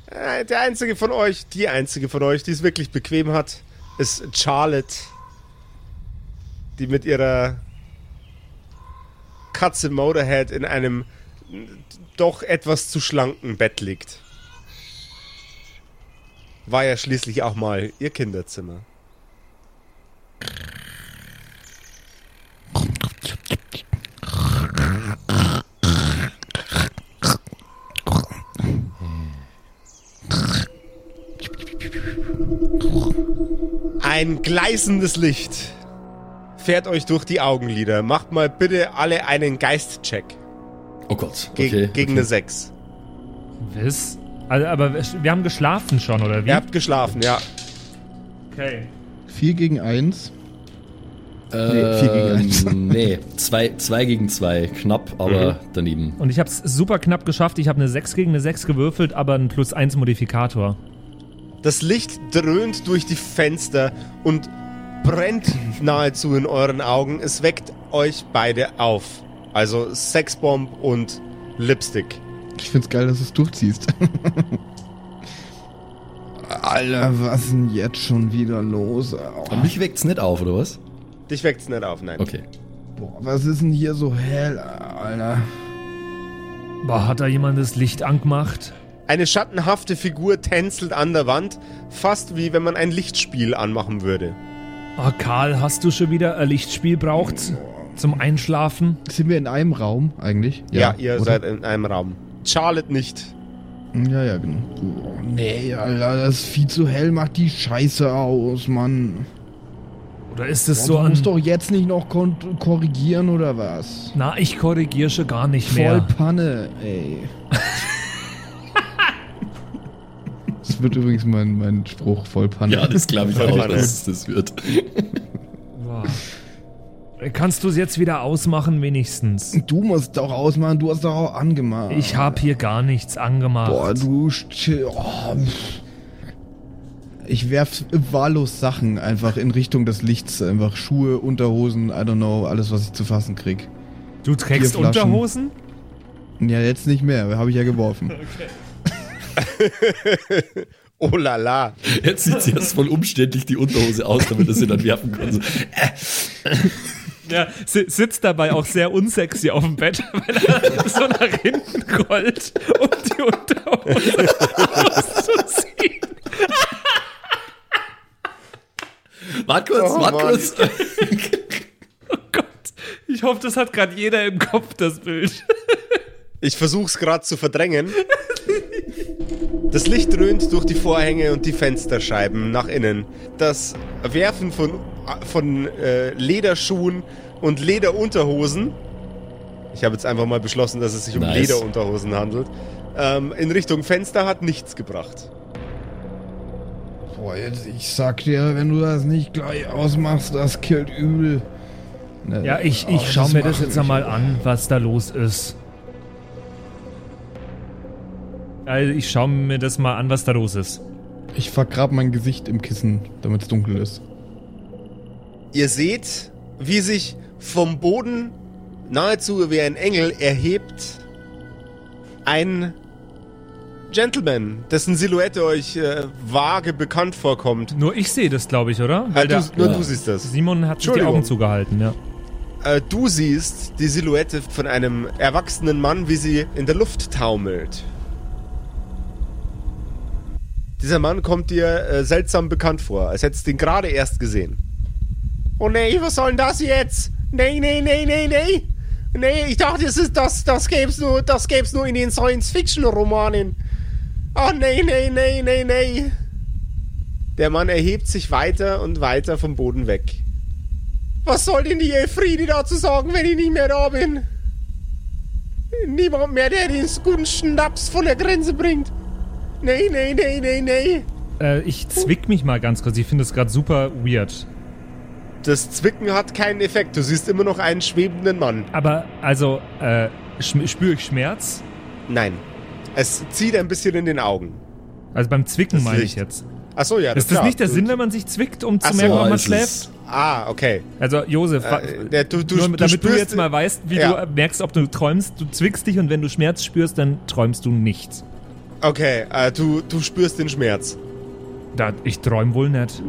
Äh, Der einzige von euch, die einzige von euch, die es wirklich bequem hat, ist Charlotte, die mit ihrer Katze Motorhead in einem doch etwas zu schlanken Bett liegt. War ja schließlich auch mal ihr Kinderzimmer. Ein gleißendes Licht fährt euch durch die Augenlider. Macht mal bitte alle einen Geistcheck. Oh Gott, Ge okay. gegen okay. eine 6. Was? Also, aber wir haben geschlafen schon, oder wie? Ihr habt geschlafen, ja. Okay. 4 gegen 1. Äh, Nee, vier gegen eins. *laughs* nee, zwei, zwei gegen zwei. Knapp, aber Mhm. daneben. Und ich habe es super knapp geschafft. Ich habe eine 6 gegen eine 6 gewürfelt, aber ein plus 1 Modifikator. Das Licht dröhnt durch die Fenster und brennt *laughs* nahezu in euren Augen. Es weckt euch beide auf. Also Sexbomb und Lipstick. Ich find's geil, dass du es durchziehst. *laughs* Alter, was ist denn jetzt schon wieder los? Oh, Und mich weckt's nicht auf, oder was? Dich weckt's nicht auf, nein. Okay. boah, was ist denn hier so hell, Alter? Boah, hat da jemand das Licht angemacht? Eine schattenhafte Figur tänzelt an der Wand, fast wie wenn man ein Lichtspiel anmachen würde. Oh, Karl, hast du schon wieder ein Lichtspiel braucht zum Einschlafen? Sind wir in einem Raum eigentlich? Ja, ihr oder? seid in einem Raum. Charlotte nicht. Ja, ja, genau. Oh, nee, Alter, das ist viel zu hell, macht die Scheiße aus, Mann. Oder ist es so du an... musst doch jetzt nicht noch kon- korrigieren oder was? Na, ich korrigiere schon gar nicht Voll mehr. Panne, ey. *laughs* das wird übrigens mein, mein Spruch, voll Panne. Ja, das glaube ich Voll auch, dass das wird. Kannst du es jetzt wieder ausmachen, wenigstens? Du musst doch ausmachen, du hast doch auch angemacht. Ich habe hier gar nichts angemacht. Boah, du. Oh, ich werf wahllos Sachen einfach in Richtung des Lichts. Einfach Schuhe, Unterhosen, I don't know, alles, was ich zu fassen krieg. du trägst. Unterhosen? Ja, jetzt nicht mehr, habe ich ja geworfen. *laughs* *laughs* Oh la la. Jetzt sieht sie erst voll umständlich die Unterhose aus, damit er sie dann werfen kann. So, *laughs* Ja, si- sitzt dabei auch sehr unsexy auf dem Bett, *laughs* weil er so nach hinten rollt, um die Unterhose auszuziehen. wart kurz, Oh, wart Mann. kurz. *laughs* Oh Gott, ich hoffe, das hat gerade jeder im Kopf, das Bild. Ich versuch's gerade zu verdrängen. *laughs* Das Licht dröhnt durch die Vorhänge und die Fensterscheiben nach innen. Das Werfen von, von äh, Lederschuhen und Lederunterhosen. Ich habe jetzt einfach mal beschlossen, dass es sich um Nice. Lederunterhosen handelt. Ähm, in Richtung Fenster hat nichts gebracht. Boah, jetzt, ich sag dir, wenn du das nicht gleich ausmachst, das killt übel. Ne, Ja, ich, ich oh, schau mir das jetzt einmal an, was da los ist. Also ich schau mir das mal an, was da los ist. Ich vergrab mein Gesicht im Kissen, damit es dunkel ist. Ihr seht, wie sich vom Boden nahezu wie ein Engel erhebt ein Gentleman, dessen Silhouette euch äh, vage bekannt vorkommt. Nur ich sehe das, glaube ich, oder? Äh, Weil du, nur ja. du siehst das. Simon hat sich die. Augen zugehalten, ja. Äh, du siehst die Silhouette von einem erwachsenen Mann, wie sie in der Luft taumelt. Dieser Mann kommt dir äh, seltsam bekannt vor, als hättest du ihn gerade erst gesehen. Oh nee, was soll denn das jetzt? Nee, nee, nee, nee, nee. Nee, ich dachte, das, ist, das, das gäb's nur, das gäb's nur in den Science-Fiction-Romanen. Oh nee, nee, nee, nee, nee. Der Mann erhebt sich weiter und weiter vom Boden weg. Was soll denn die Elfriede dazu sagen, wenn ich nicht mehr da bin? Niemand mehr, der den guten Schnaps von der Grenze bringt. Nee, nee, nee, nee, nee. Äh, ich zwick mich mal ganz kurz. Ich finde das gerade super weird. Das Zwicken hat keinen Effekt. Du siehst immer noch einen schwebenden Mann. Aber, also, äh, spüre ich Schmerz? Nein. Es zieht ein bisschen in den Augen. Also beim Zwicken Das meine ich jetzt. Achso, ja. Ist das klar. nicht der Sinn, wenn man sich zwickt, um zu Ach so, merken, wann man schläft? Ah, okay. Also, Josef, Äh, du- du- nur, du damit du jetzt mal weißt, wie Ja. du merkst, ob du träumst, du zwickst dich und wenn du Schmerz spürst, dann träumst du nichts. Okay, äh, du, du spürst den Schmerz. Da, ich träum wohl nicht.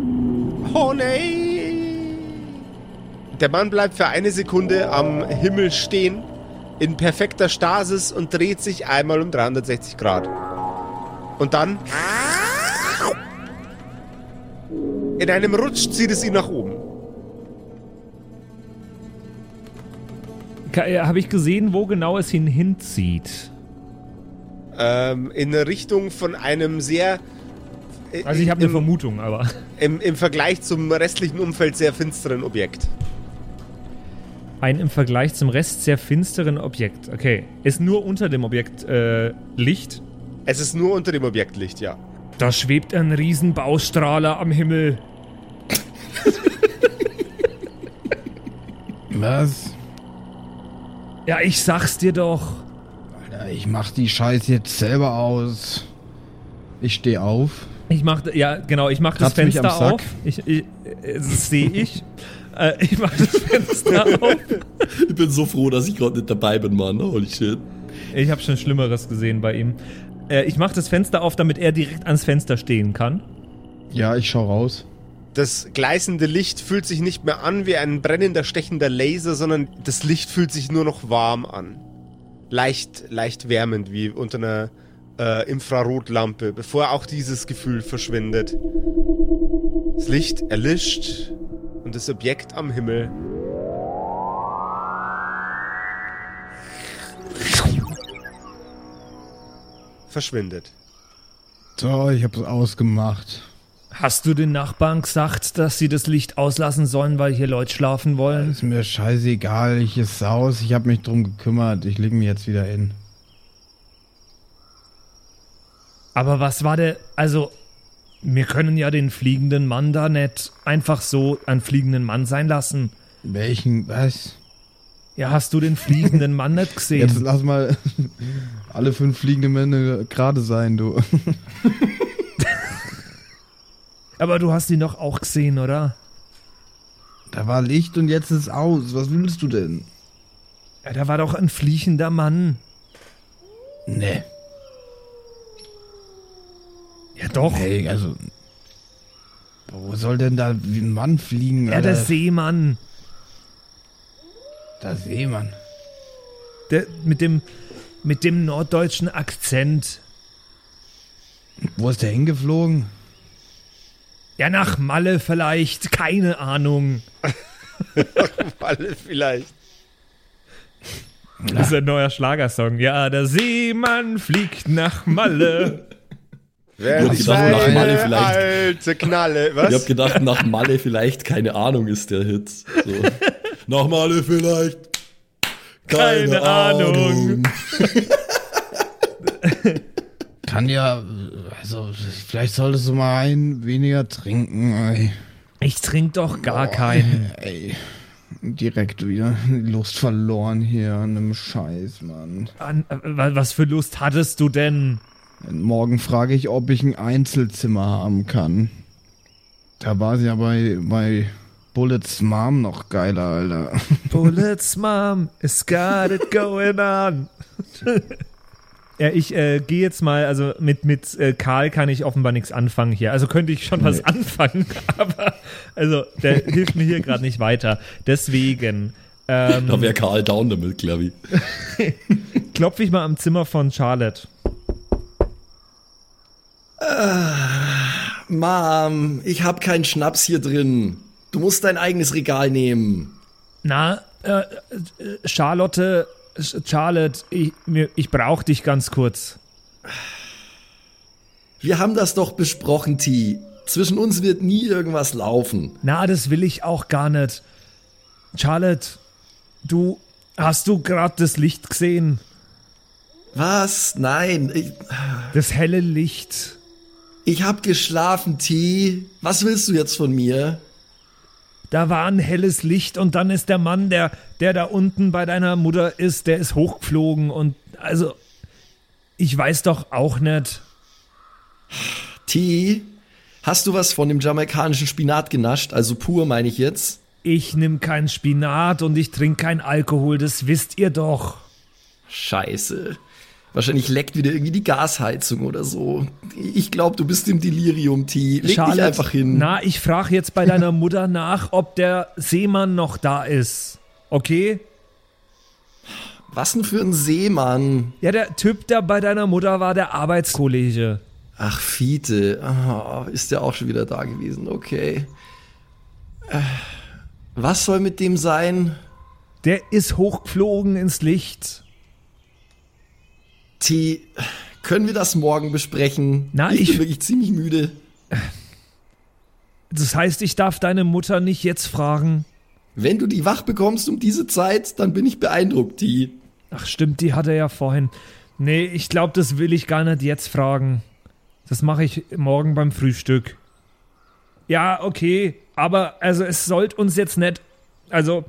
Oh nee! Der Mann bleibt für eine Sekunde am Himmel stehen, in perfekter Stasis und dreht sich einmal um 360 Grad. Und dann. In einem Rutsch zieht es ihn nach oben. Habe ich gesehen, wo genau es ihn hinzieht? Ähm, in Richtung von einem sehr. äh, Also ich habe eine im, Vermutung, aber im, Im Vergleich zum restlichen Umfeld sehr finsteren Objekt. ein im Vergleich zum Rest sehr finsteren Objekt. Okay, ist nur unter dem Objekt äh, Licht. Es ist nur unter dem Objektlicht, ja. Da schwebt ein Riesenbaustrahler am Himmel. Was? Ja, ich sag's dir doch. Ich mach die Scheiß jetzt selber aus. Ich steh auf. Ich mach, ja, genau, ich mach das mich am Fenster Sack. auf. Ich, ich, äh, das sehe ich. *laughs* äh, ich mach das Fenster *laughs* auf. Ich bin so froh, dass ich gerade nicht dabei bin, Mann. Holy shit. Ich habe schon Schlimmeres gesehen bei ihm. Äh, ich mach das Fenster auf, damit er direkt ans Fenster stehen kann. Ja, ich schau raus. Das gleißende Licht fühlt sich nicht mehr an wie ein brennender, stechender Laser, sondern das Licht fühlt sich nur noch warm an. Leicht, leicht wärmend, wie unter einer äh, Infrarotlampe, bevor auch dieses Gefühl verschwindet. Das Licht erlischt und das Objekt am Himmel verschwindet. So, ich hab's ausgemacht. Hast du den Nachbarn gesagt, dass sie das Licht auslassen sollen, weil hier Leute schlafen wollen? Ist mir scheißegal, ich ist aus. Ich hab mich drum gekümmert. Ich leg mich jetzt wieder hin. Aber was war der. Also, wir können ja den fliegenden Mann da nicht einfach so einen fliegenden Mann sein lassen. Welchen, was? Ja, hast du den fliegenden Mann nicht *laughs* gesehen? Jetzt lass mal alle fünf fliegende Männer gerade sein, du. *laughs* Aber du hast ihn doch auch gesehen, oder? Da war Licht und jetzt ist aus. Was willst du denn? Ja, da war doch ein fliegender Mann. Nee. Ja, doch. Hey, also. Wo soll denn da ein Mann fliegen? Ja, der Alter? Seemann. Der Seemann. Der, mit dem. Mit dem norddeutschen Akzent. Wo ist der hingeflogen? Ja, nach Malle vielleicht. Keine Ahnung. *laughs* Alle vielleicht. Das ist ein neuer Schlagersong. Ja, der Seemann fliegt nach Malle. Wer hab ist gedacht, nach Malle vielleicht. alte Knalle? Was? Ich hab gedacht, nach Malle vielleicht, keine Ahnung, ist der Hit. So. nach Malle vielleicht. Keine Ahnung. *laughs* Kann ja. Also, vielleicht solltest du mal ein weniger trinken. Ey. Ich trink doch gar keinen. Ey. Direkt wieder Lust verloren hier an einem Scheiß, Mann. An, äh, wa- was für Lust hattest du denn? Morgen frage ich, ob ich ein Einzelzimmer haben kann. Da war sie ja bei, bei Bullets Mom noch geiler, Alter. Bullets, Mom, it's got it going on. *laughs* ja, ich äh, gehe jetzt mal, also mit, mit äh, Karl kann ich offenbar nichts anfangen hier. Also könnte ich schon was Nee. anfangen, *laughs* aber also der hilft mir hier gerade nicht weiter. Deswegen ähm, Da wäre Karl down damit, glaube ich. *laughs* klopfe ich mal am Zimmer von Charlotte. Mom, ich hab keinen Schnaps hier drin. Du musst dein eigenes Regal nehmen. Na, äh, äh, Charlotte, Charlotte, ich, ich brauche dich ganz kurz. Wir haben das doch besprochen, T. Zwischen uns wird nie irgendwas laufen. Na, das will ich auch gar nicht. Charlotte, du, hast du gerade das Licht gesehen? Was? Nein. Ich, Das helle Licht. Ich hab geschlafen, T. Was willst du jetzt von mir? Da war ein helles Licht und dann ist der Mann, der, der da unten bei deiner Mutter ist, der ist hochgeflogen und also, ich weiß doch auch nicht. T, hast du was von dem jamaikanischen Spinat genascht? Also pur meine ich jetzt. Ich nimm kein Spinat und ich trinke kein Alkohol, das wisst ihr doch. Scheiße. Wahrscheinlich leckt wieder irgendwie die Gasheizung oder so. Ich glaube, du bist im Delirium, T. Leg dich Charlotte, einfach hin. Na, ich frage jetzt bei deiner *laughs* Mutter nach, ob der Seemann noch da ist. Okay? Was denn für ein Seemann? Ja, der Typ da bei deiner Mutter war der Arbeitskollege. Ach, Fiete. Ah, ist der auch schon wieder da gewesen. Okay. Äh, Was soll mit dem sein? Der ist hochgeflogen ins Licht. T, können wir das morgen besprechen? Na, ich, ich- bin wirklich ziemlich müde. Das heißt, ich darf deine Mutter nicht jetzt fragen. Wenn du die wach bekommst um diese Zeit, dann bin ich beeindruckt, T. Ach stimmt, die hatte er ja vorhin. Nee, ich glaube, das will ich gar nicht jetzt fragen. Das mache ich morgen beim Frühstück. Ja, okay, aber also es sollte uns jetzt nicht. Also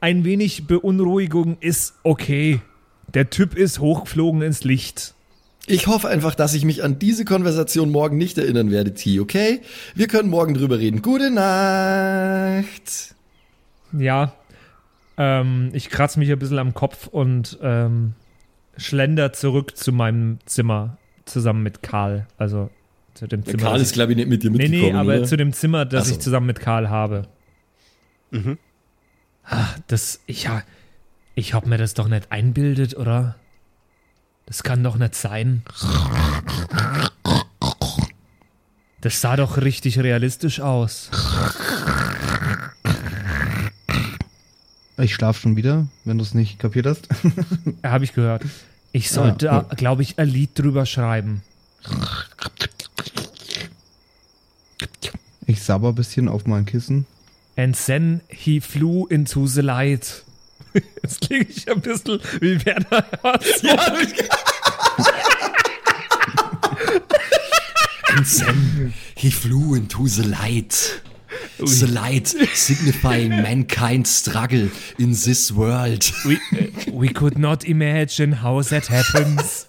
ein wenig Beunruhigung ist okay. Der Typ ist hochgeflogen ins Licht. Ich hoffe einfach, dass ich mich an diese Konversation morgen nicht erinnern werde, T, okay? Wir können morgen drüber reden. Gute Nacht. Ja, ähm, ich kratze mich ein bisschen am Kopf und ähm, schlender zurück zu meinem Zimmer zusammen mit Karl. Also zu dem Zimmer. Karl das ist, glaube ich, nicht mit dir Nee, mitgekommen, nee, aber oder? zu dem Zimmer, das Ach so. ich zusammen mit Karl habe. Ah, das, ich, ja, ich hab mir das doch nicht einbildet, oder? Das kann doch nicht sein. Das sah doch richtig realistisch aus. Ich schlaf schon wieder, wenn du es nicht kapiert hast. *laughs* Habe ich gehört. Ich sollte, Ja, glaube ich, ein Lied drüber schreiben. Ich sabber ein bisschen auf mein Kissen. And then he flew into the light. *laughs* Jetzt klinge ich ein bisschen wie Werner Herzog. And then he flew into the light. The light signifying *laughs* mankind's struggle in this world. We, uh, we could not imagine how that happens.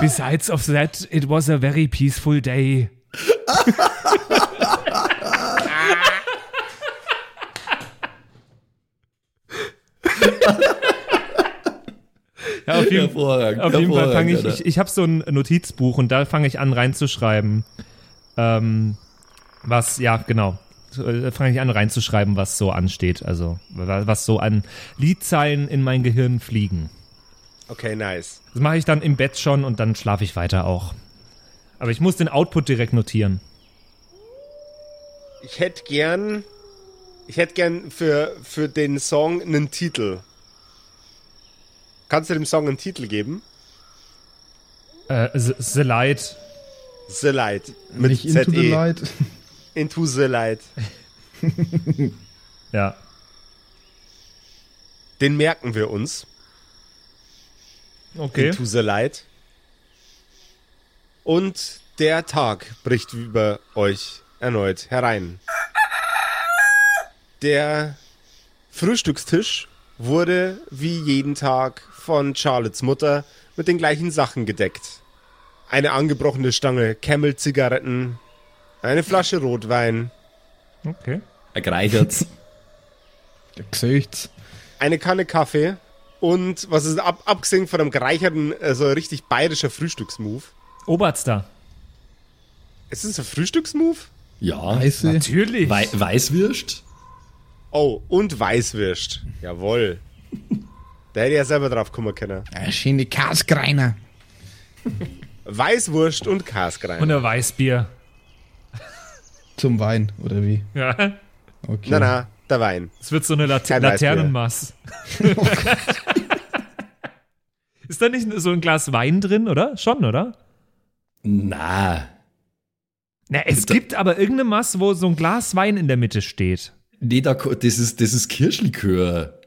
Besides of that, it was a very peaceful day. Jeden, Hervorragend. auf jeden Fall fange ich, ich, ich habe so ein Notizbuch und da fange ich an reinzuschreiben, ähm, was, ja, genau, da fange ich an reinzuschreiben, was so ansteht, also wa- was so an Liedzeilen in mein Gehirn fliegen. Okay, nice. Das mache ich dann im Bett schon und dann schlafe ich weiter auch. Aber ich muss den Output direkt notieren. Ich hätte gern. Ich hätte gern für, für den Song einen Titel. Kannst du dem Song einen Titel geben? Äh, the, the Light. The Light. Mit nicht into the ZE. light. Into the Light. *laughs* Ja. Den merken wir uns. Okay. Into the Light. Und der Tag bricht über euch erneut herein. Der Frühstückstisch wurde wie jeden Tag von Charlottes Mutter mit den gleichen Sachen gedeckt. Eine angebrochene Stange Camel-Zigaretten, eine Flasche Rotwein, Okay. Ergreichert's. Gesichts. *laughs* eine Kanne Kaffee und was ist ab, abgesehen von einem gereicherten, also richtig bayerischer Frühstücksmove. Oberster. Ist es ein Frühstücksmove? Ja. Weiße. Natürlich. Wei Weißwürst? Oh, und Weißwürst. Jawohl. Da hätte ich ja selber drauf kommen können. Äh, schöne Kaskreiner. Weißwurst und Kaskrein. Und ein Weißbier. Zum Wein, oder wie? Ja. Okay. Na, na, der Wein. Es wird so eine Late Kein. Laternenmaß. *laughs* Ist da nicht so ein Glas Wein drin, oder? Schon, oder? Na. Na, es gibt aber irgendeine Maß, wo so ein Glas Wein in der Mitte steht. Nee, da, das ist, das ist Kirschlikör.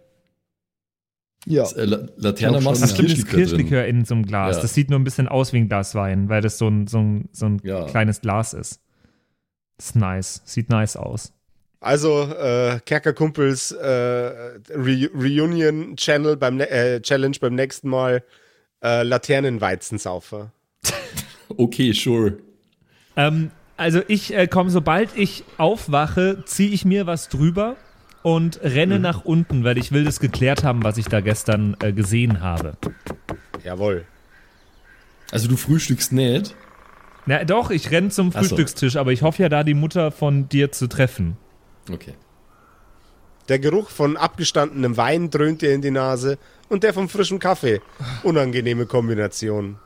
Ja. Äh, La Laterne Ach stimmt, das Kirschlikör. Kirschlikör in so einem Glas. Ja. Das sieht nur ein bisschen aus wie ein Glas Wein, weil das so ein, so ein, so ein Ja. kleines Glas ist. Das ist nice. Sieht nice aus. Also, äh, Kerkerkumpels äh, Re Reunion Channel beim ne äh, Challenge beim nächsten Mal äh, Laternenweizensaufer. *laughs* Okay, sure. Ähm, also ich äh, komme, sobald ich aufwache, ziehe ich mir was drüber und renne nach unten, weil ich will das geklärt haben, was ich da gestern äh, gesehen habe. Jawohl. Also du frühstückst nicht. Na doch, ich renne zum Ach so. Frühstückstisch, aber ich hoffe ja da die Mutter von dir zu treffen. Okay. Der Geruch von abgestandenem Wein dröhnt dir in die Nase und der vom frischen Kaffee. Unangenehme Kombination.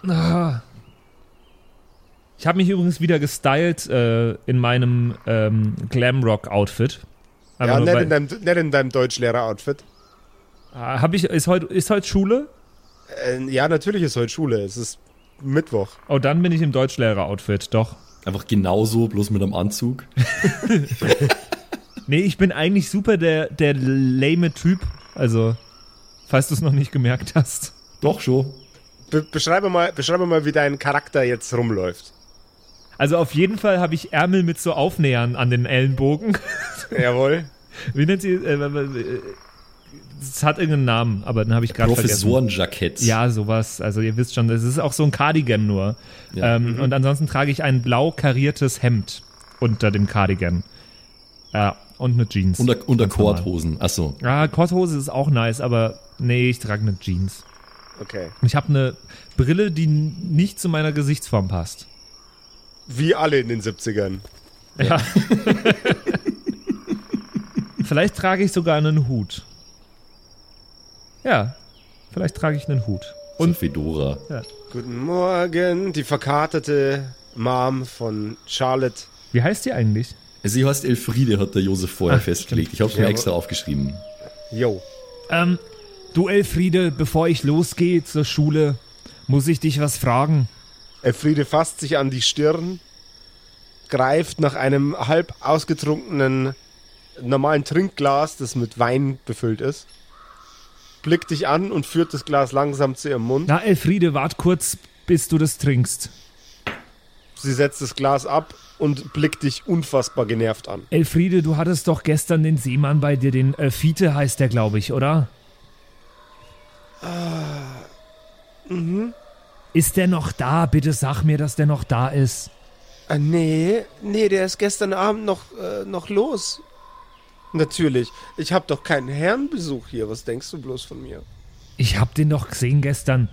Ich habe mich übrigens wieder gestylt äh, in meinem ähm, Glamrock-Outfit. Einfach Ja, nicht weil- in deinem, nicht in deinem Deutschlehrer-Outfit. Ah, Hab ich, ist heute ist heute Schule? Äh, ja, natürlich ist heute Schule. Es ist Mittwoch. Oh, dann bin ich im Deutschlehrer-Outfit, doch. Einfach genauso, bloß mit einem Anzug. *laughs* Nee, ich bin eigentlich super der, der lame Typ. Also, falls du es noch nicht gemerkt hast. Doch schon. Be beschreibe, mal, beschreibe mal, wie dein Charakter jetzt rumläuft. Also auf jeden Fall habe ich Ärmel mit so Aufnähern an den Ellenbogen. *laughs* Jawohl. Wie nennt sie? Äh, äh, es hat irgendeinen Namen, aber den habe ich gerade vergessen. Professorenjackett. Ja, sowas. Also ihr wisst schon, das ist auch so ein Cardigan nur. Ja. Ähm, Und ansonsten trage ich ein blau kariertes Hemd unter dem Cardigan. Ja, und eine Jeans. Unter, unter. Korthosen. Achso. Ja, Korthose ist auch nice, aber nee, ich trage eine Jeans. Okay. Und ich habe eine Brille, die nicht zu meiner Gesichtsform passt. Wie alle in den 70ern. Ja. *laughs* vielleicht trage ich sogar einen Hut. Ja, vielleicht trage ich einen Hut. Und Fedora. Guten Morgen, die verkaterte Mom von Charlotte. Wie heißt die eigentlich? Sie heißt Elfriede, hat der Josef vorher Ach, festgelegt. Ich habe es mir Ja, extra aufgeschrieben. Jo. Ähm, du Elfriede, bevor ich losgehe zur Schule, muss ich dich was fragen. Elfriede fasst sich an die Stirn, greift nach einem halb ausgetrunkenen normalen Trinkglas, das mit Wein befüllt ist, blickt dich an und führt das Glas langsam zu ihrem Mund. Na, Elfriede, wart kurz, bis du das trinkst. Sie setzt das Glas ab und blickt dich unfassbar genervt an. Elfriede, du hattest doch gestern den Seemann bei dir, den äh, Fiete heißt der, glaube ich, oder? Ist der noch da? Bitte sag mir, dass der noch da ist. Ah, nee, nee, der ist gestern Abend noch, äh, noch los. Natürlich. Ich hab doch keinen Herrenbesuch hier. Was denkst du bloß von mir? Ich hab den doch gesehen gestern.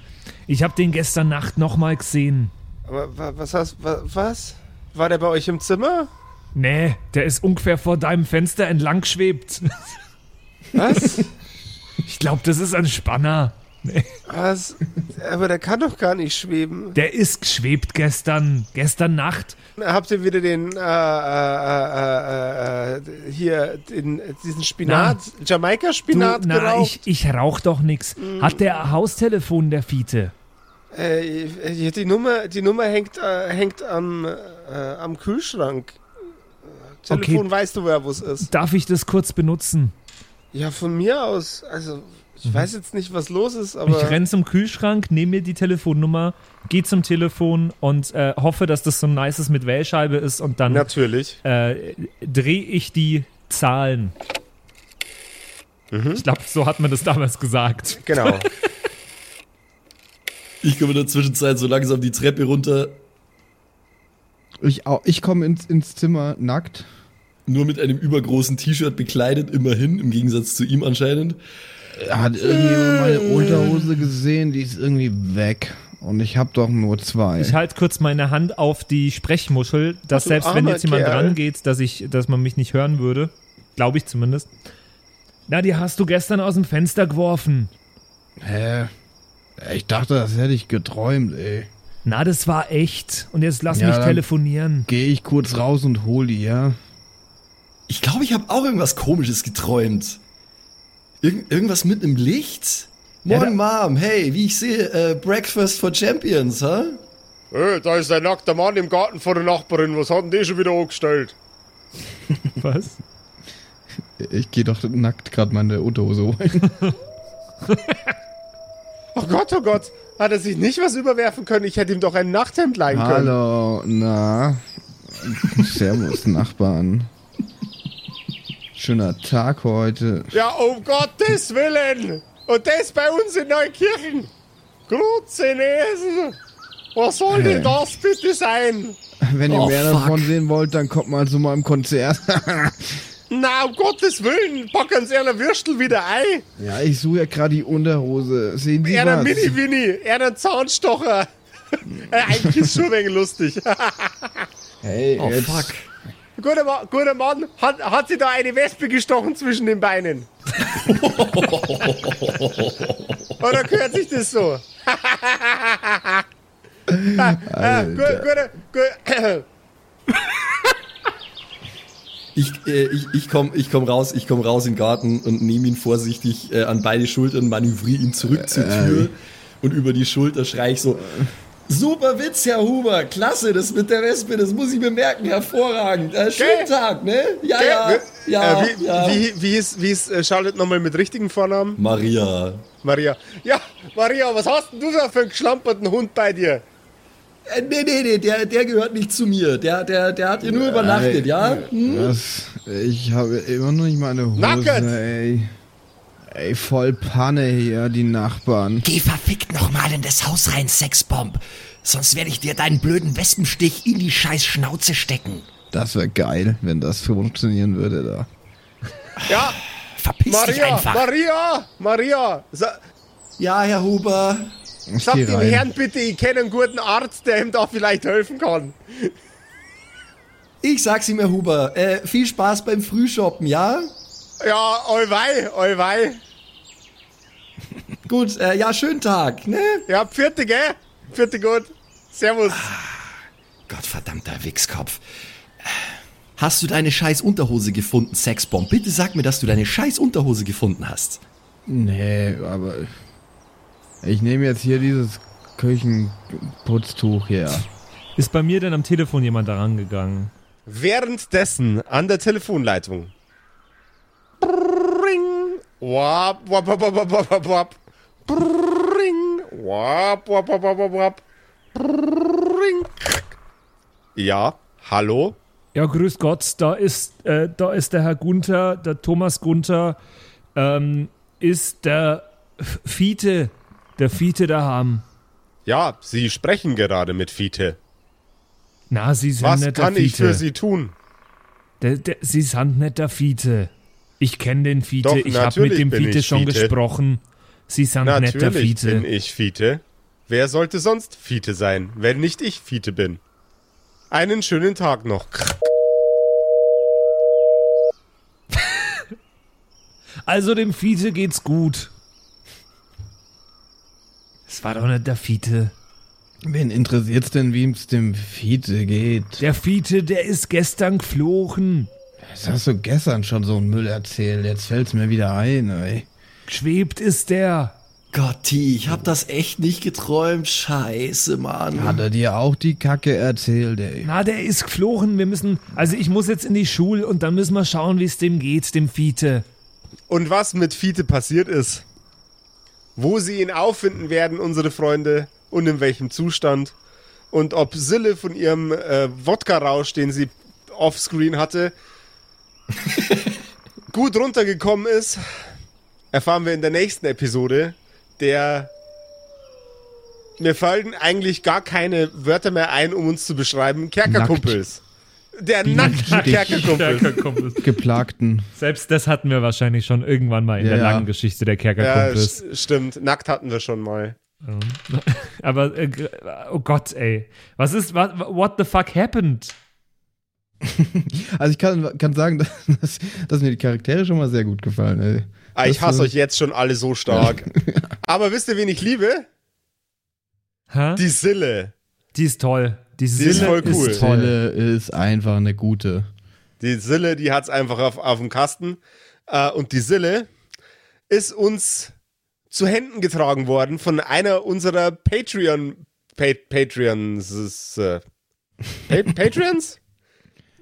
Ich hab den gestern Nacht nochmal gesehen. Aber wa- was hast, wa- was? War der bei euch im Zimmer? Nee, der ist ungefähr vor deinem Fenster entlang geschwebt. Was? *laughs* Ich glaube, das ist ein Spanner. Was? Aber der kann doch gar nicht schweben. Der ist geschwebt gestern. Gestern Nacht. Habt ihr wieder den, äh, äh, äh, äh, äh, hier, den, diesen Spinat, Jamaika-Spinat na, geraucht? ich, ich rauch doch nix. Hat der Haustelefon, der Fiete? Äh, äh, die Nummer, die Nummer hängt, äh, hängt am, äh, am Kühlschrank. Äh, Telefon weißt du, wer wo es ist. Darf ich das kurz benutzen? Ja, von mir aus. Also, ich weiß jetzt nicht, was los ist, aber. Ich renn zum Kühlschrank, nehme mir die Telefonnummer, geh zum Telefon und äh, hoffe, dass das so ein nices mit Wählscheibe ist und dann Natürlich. äh, drehe ich die Zahlen. Ich glaube, so hat man das damals gesagt. Genau. *laughs* Ich komme in der Zwischenzeit so langsam die Treppe runter, Ich, au- ich komme ins, ins Zimmer nackt. nur mit einem übergroßen T-Shirt bekleidet, immerhin, im Gegensatz zu ihm anscheinend. Hat irgendjemand meine Unterhose gesehen? Die ist irgendwie weg. Und ich habe doch nur zwei. Ich halte kurz meine Hand auf die Sprechmuschel, dass selbst wenn jetzt jemand Kerl. dran geht, dass ich, dass man mich nicht hören würde. Glaube ich zumindest. Na, die hast du gestern aus dem Fenster geworfen. Hä? Ich dachte, das hätte ich geträumt, ey. Na, das war echt. Und jetzt lass Ja, mich telefonieren. Gehe ich kurz raus und hol die, ja? Ich glaube, ich habe auch irgendwas Komisches geträumt. Irgend, irgendwas mit einem Licht? Ja, Morgen, Mom. Hey, wie ich sehe, äh, Breakfast for Champions, hä? Hey, da ist ein nackter Mann im Garten vor der Nachbarin. Was hat denn der schon wieder angestellt? *laughs* Was? Ich gehe doch nackt gerade meine Unterhose holen. *laughs* oh Gott, oh Gott. Hat er sich nicht was überwerfen können? Ich hätte ihm doch ein Nachthemd leihen können. Hallo, na. Servus, Nachbarn. Schöner Tag heute. Ja, um Gottes Willen. Und das bei uns in Neukirchen. Grutzenesen. Was soll denn das bitte sein? Wenn ihr Oh, mehr fuck. davon sehen wollt, dann kommt mal zu meinem Konzert. *laughs* Na, um Gottes Willen. Packen Sie einer Würstel wieder ein. ja, ich suche ja gerade die Unterhose. Sehen Sie Er der was? Mini-Winnie. Er der Zahnstocher. Eigentlich ist schon ein wenig lustig. *laughs* Hey, Oh jetzt, fuck. Guter, Ma guter Mann, hat, hat sie da eine Wespe gestochen zwischen den Beinen? *laughs* Oder gehört sich das so? ah, ah, gut, gut, gut. Ich, äh, ich, ich komme ich komm raus, ich raus in den Garten und nehme ihn vorsichtig äh, an beide Schultern, manövriere ihn zurück zur Tür und über die Schulter schreie ich so, super Witz, Herr Huber, klasse, das mit der Wespe, das muss ich mir merken, hervorragend. Äh, schönen Gell? Tag, ne? Ja, Gell? ja, ja, äh, wie, ja. wie, wie ist, wie ist äh, Charlotte nochmal mit richtigen Vornamen? Maria. Maria. Ja, Maria, was hast denn du da für einen geschlamperten Hund bei dir? Äh, nee, nee, nee, der, der gehört nicht zu mir. Der, der, der hat hier nur übernachtet, ja? Hm? Was? Ich habe immer noch nicht meine Hose, Nacket! ey. Ey, voll Panne hier, die Nachbarn. Geh verfickt nochmal in das Haus rein, Sexbomb. Sonst werde ich dir deinen blöden Wespenstich in die scheiß Schnauze stecken. Das wäre geil, wenn das funktionieren würde da. Ja, Verpiss dich Maria, einfach. Maria, Maria. Sa Ja, Herr Huber. Ich sag dem rein. Herrn bitte, ich kenne einen guten Arzt, der ihm da vielleicht helfen kann. Ich sag's ihm, Herr Huber. Äh, viel Spaß beim Frühshoppen, ja? Ja, oi oi wei. *laughs* Gut, äh, ja, schönen Tag, ne? Ja, vierte, gell? Vierte gut. Servus. Gottverdammter Wichskopf. Hast du deine scheiß Unterhose gefunden, Sexbomb? Bitte sag mir, dass du deine scheiß Unterhose gefunden hast. Nee, aber ich nehme jetzt hier dieses Küchenputztuch her. Ist bei mir denn am Telefon jemand da rangegangen? Währenddessen an der Telefonleitung. Wap, wap, wap, wap, wap, wap, wap. Bring. Wap, wap, wap, wap, wap, wap. Bring. Ja, hallo? Ja, grüß Gott, da ist, äh, da ist der Herr Gunther, der Thomas Gunther, ähm, ist der Fiete, der Fiete daheim. Ja, Sie sprechen gerade mit Fiete. Na, Sie sind Was nicht der kann Fiete. ich für Sie tun? Der, der, Sie sind nicht der Fiete. Ich kenne den Fiete, Doch, ich habe mit dem bin Fiete schon Fiete. gesprochen. Sie sind Natürlich bin Fiete. ich Fiete. Wer sollte sonst Fiete sein, wenn nicht ich Fiete bin? Einen schönen Tag noch. *laughs* Also dem Fiete geht's gut. Es war doch nicht der Fiete. Wen interessiert's denn, wie es dem Fiete geht? Der Fiete, der ist gestern geflogen. Das hast du gestern schon so einen Müll erzählt. Jetzt fällt's mir wieder ein, ey. Geschwebt ist der. Gotti, ich hab das echt nicht geträumt. Scheiße, Mann. Hat er dir auch die Kacke erzählt, ey? Na, der ist geflogen. Wir müssen, also ich muss jetzt in die Schule und dann müssen wir schauen, wie es dem geht, dem Fiete. Und was mit Fiete passiert ist, wo sie ihn auffinden werden, unsere Freunde, und in welchem Zustand, und ob Sille von ihrem äh, Wodka-Rausch, den sie offscreen hatte, *laughs* gut runtergekommen ist, erfahren wir in der nächsten Episode, der mir fallen eigentlich gar keine Wörter mehr ein, um uns zu beschreiben. Kerkerkumpels. Der nackte Kerkerkumpels. Geplagten. Selbst das hatten wir wahrscheinlich schon irgendwann mal in Ja, der ja. langen Geschichte der Ja, Kerkerkumpels. st- stimmt. Nackt hatten wir schon mal. *laughs* Aber, äh, oh Gott, ey. Was ist, what, what the fuck happened? *laughs* Also ich kann, kann sagen, *laughs* dass, dass mir die Charaktere schon mal sehr gut gefallen, ey. Ah, ich hasse äh, euch jetzt schon alle so stark. *laughs* Aber wisst ihr, wen ich liebe? Hä? Die Sille. Die ist toll. Die, Die ist Sille voll cool. Ist toll. Tolle ist einfach eine gute. Die Sille, die hat's einfach auf, auf dem Kasten. Äh, und die Sille ist uns zu Händen getragen worden von einer unserer Patreon pa Patreons. Äh, pa Patreons?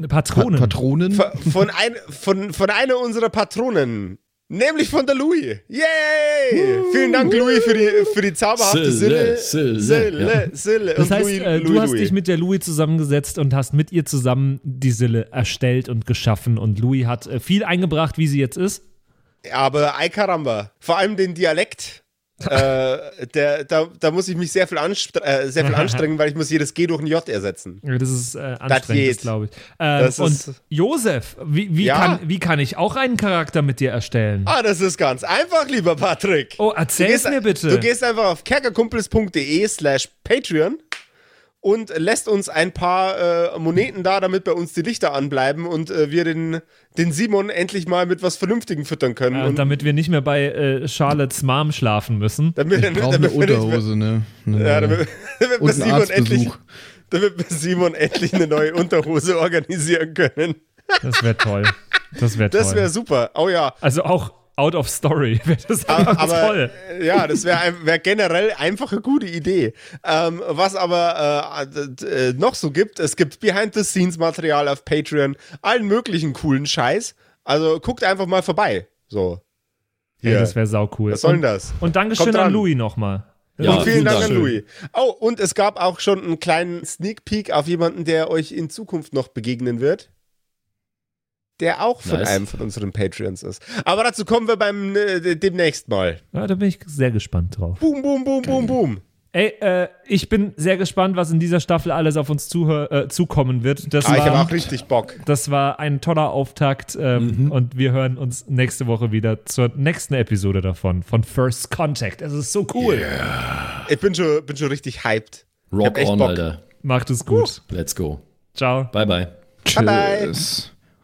Patronen. Pa Patronen? Von, von, ein, von, von einer unserer Patronen. Nämlich von der Louis. Yay! Vielen Dank, Louis, für die, für die zauberhafte Sille, Sille. Sille, Sille, Sille. Das Und heißt, Louis, äh, du Louis, hast Louis. dich mit der Louis zusammengesetzt und hast mit ihr zusammen die Sille erstellt und geschaffen. Und Louis hat äh, viel eingebracht, wie sie jetzt ist. Aber ei caramba. Vor allem den Dialekt. Äh, der, da, da muss ich mich sehr viel, anstre äh, sehr viel *laughs* anstrengen, weil ich muss jedes G durch ein J ersetzen. Das ist äh, geht. anstrengend, glaube ich. Ähm, Das und ist- Josef, wie, wie, Ja? kann, wie kann ich auch einen Charakter mit dir erstellen? Ah, das ist ganz einfach, lieber Patrick. Oh, erzähl es gehst- mir bitte. Du gehst einfach auf kerkerkumpels.de slash Patreon und lässt uns ein paar äh, Moneten da, damit bei uns die Lichter anbleiben und äh, wir den, den Simon endlich mal mit was Vernünftigem füttern können. äh, und damit wir nicht mehr bei äh, Charlottes Mom schlafen müssen. damit, Ich brauche eine Unterhose, ne? Ja, damit, *laughs* damit, Und Simon endlich, damit wir Simon endlich eine neue Unterhose organisieren können. Das wäre toll. Das wäre toll. Das wäre super. Oh ja. also auch out of story *laughs* wäre das Aber, aber toll. äh, ja, das wäre wär generell einfach eine gute Idee. Ähm, was aber äh, äh, noch so gibt, es gibt Behind-the-Scenes-Material auf Patreon, allen möglichen coolen Scheiß. Also guckt einfach mal vorbei. So. Ey, Hier. das wäre sau cool. Was soll denn und, das? Und Dankeschön Kommt an. Louis nochmal. Ja, und vielen Dank. an Louis. Oh, und es gab auch schon einen kleinen Sneak Peek auf jemanden, der euch in Zukunft noch begegnen wird. Der auch von Nice. einem von unseren Patreons ist. Aber dazu kommen wir beim äh, demnächst mal. Ja, da bin ich sehr gespannt drauf. Boom, boom, boom, boom, boom. Ey, äh, ich bin sehr gespannt, was in dieser Staffel alles auf uns zuhör, äh, zukommen wird. Das, Ah, ich habe war, auch richtig Bock. das war ein toller Auftakt ähm, und wir hören uns nächste Woche wieder zur nächsten Episode davon, von First Contact. Es ist so cool. Ich bin schon, bin schon richtig hyped. Ich Rock on, Bock. Alter. Macht es gut. Let's go. Ciao. Bye, bye. Bye, bye.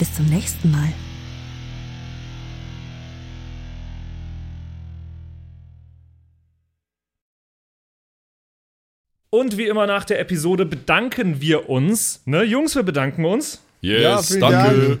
Bis zum nächsten Mal. Und wie immer nach der Episode bedanken wir uns. Ne, Jungs, wir bedanken uns Yes, vielen danke.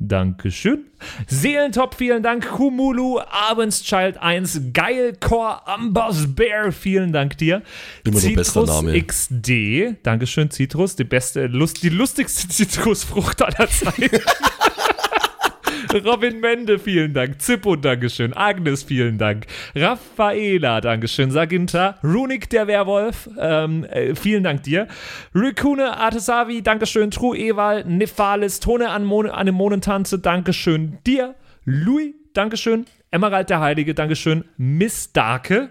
Dankeschön. Seelentop, vielen Dank. Kumulu, Abendschild 1, Geilcore, Amboss Bear, vielen Dank dir. Immer noch bester Citrus Name. XD, Dankeschön, Citrus, die beste, Lust, die lustigste *laughs* Zitrusfrucht aller Zeiten. Robin Mende, vielen Dank. Zippo, Dankeschön. Agnes, vielen Dank. Raffaela, Dankeschön. Saginta. Runik, der Werwolf, ähm, äh, vielen Dank dir. Rikune, Artesavi, Dankeschön. True Ewal, Nephalis, Tone an, Mon an Monentanze, Dankeschön dir. Louis, Dankeschön. Emerald der Heilige, Dankeschön. Miss Darke,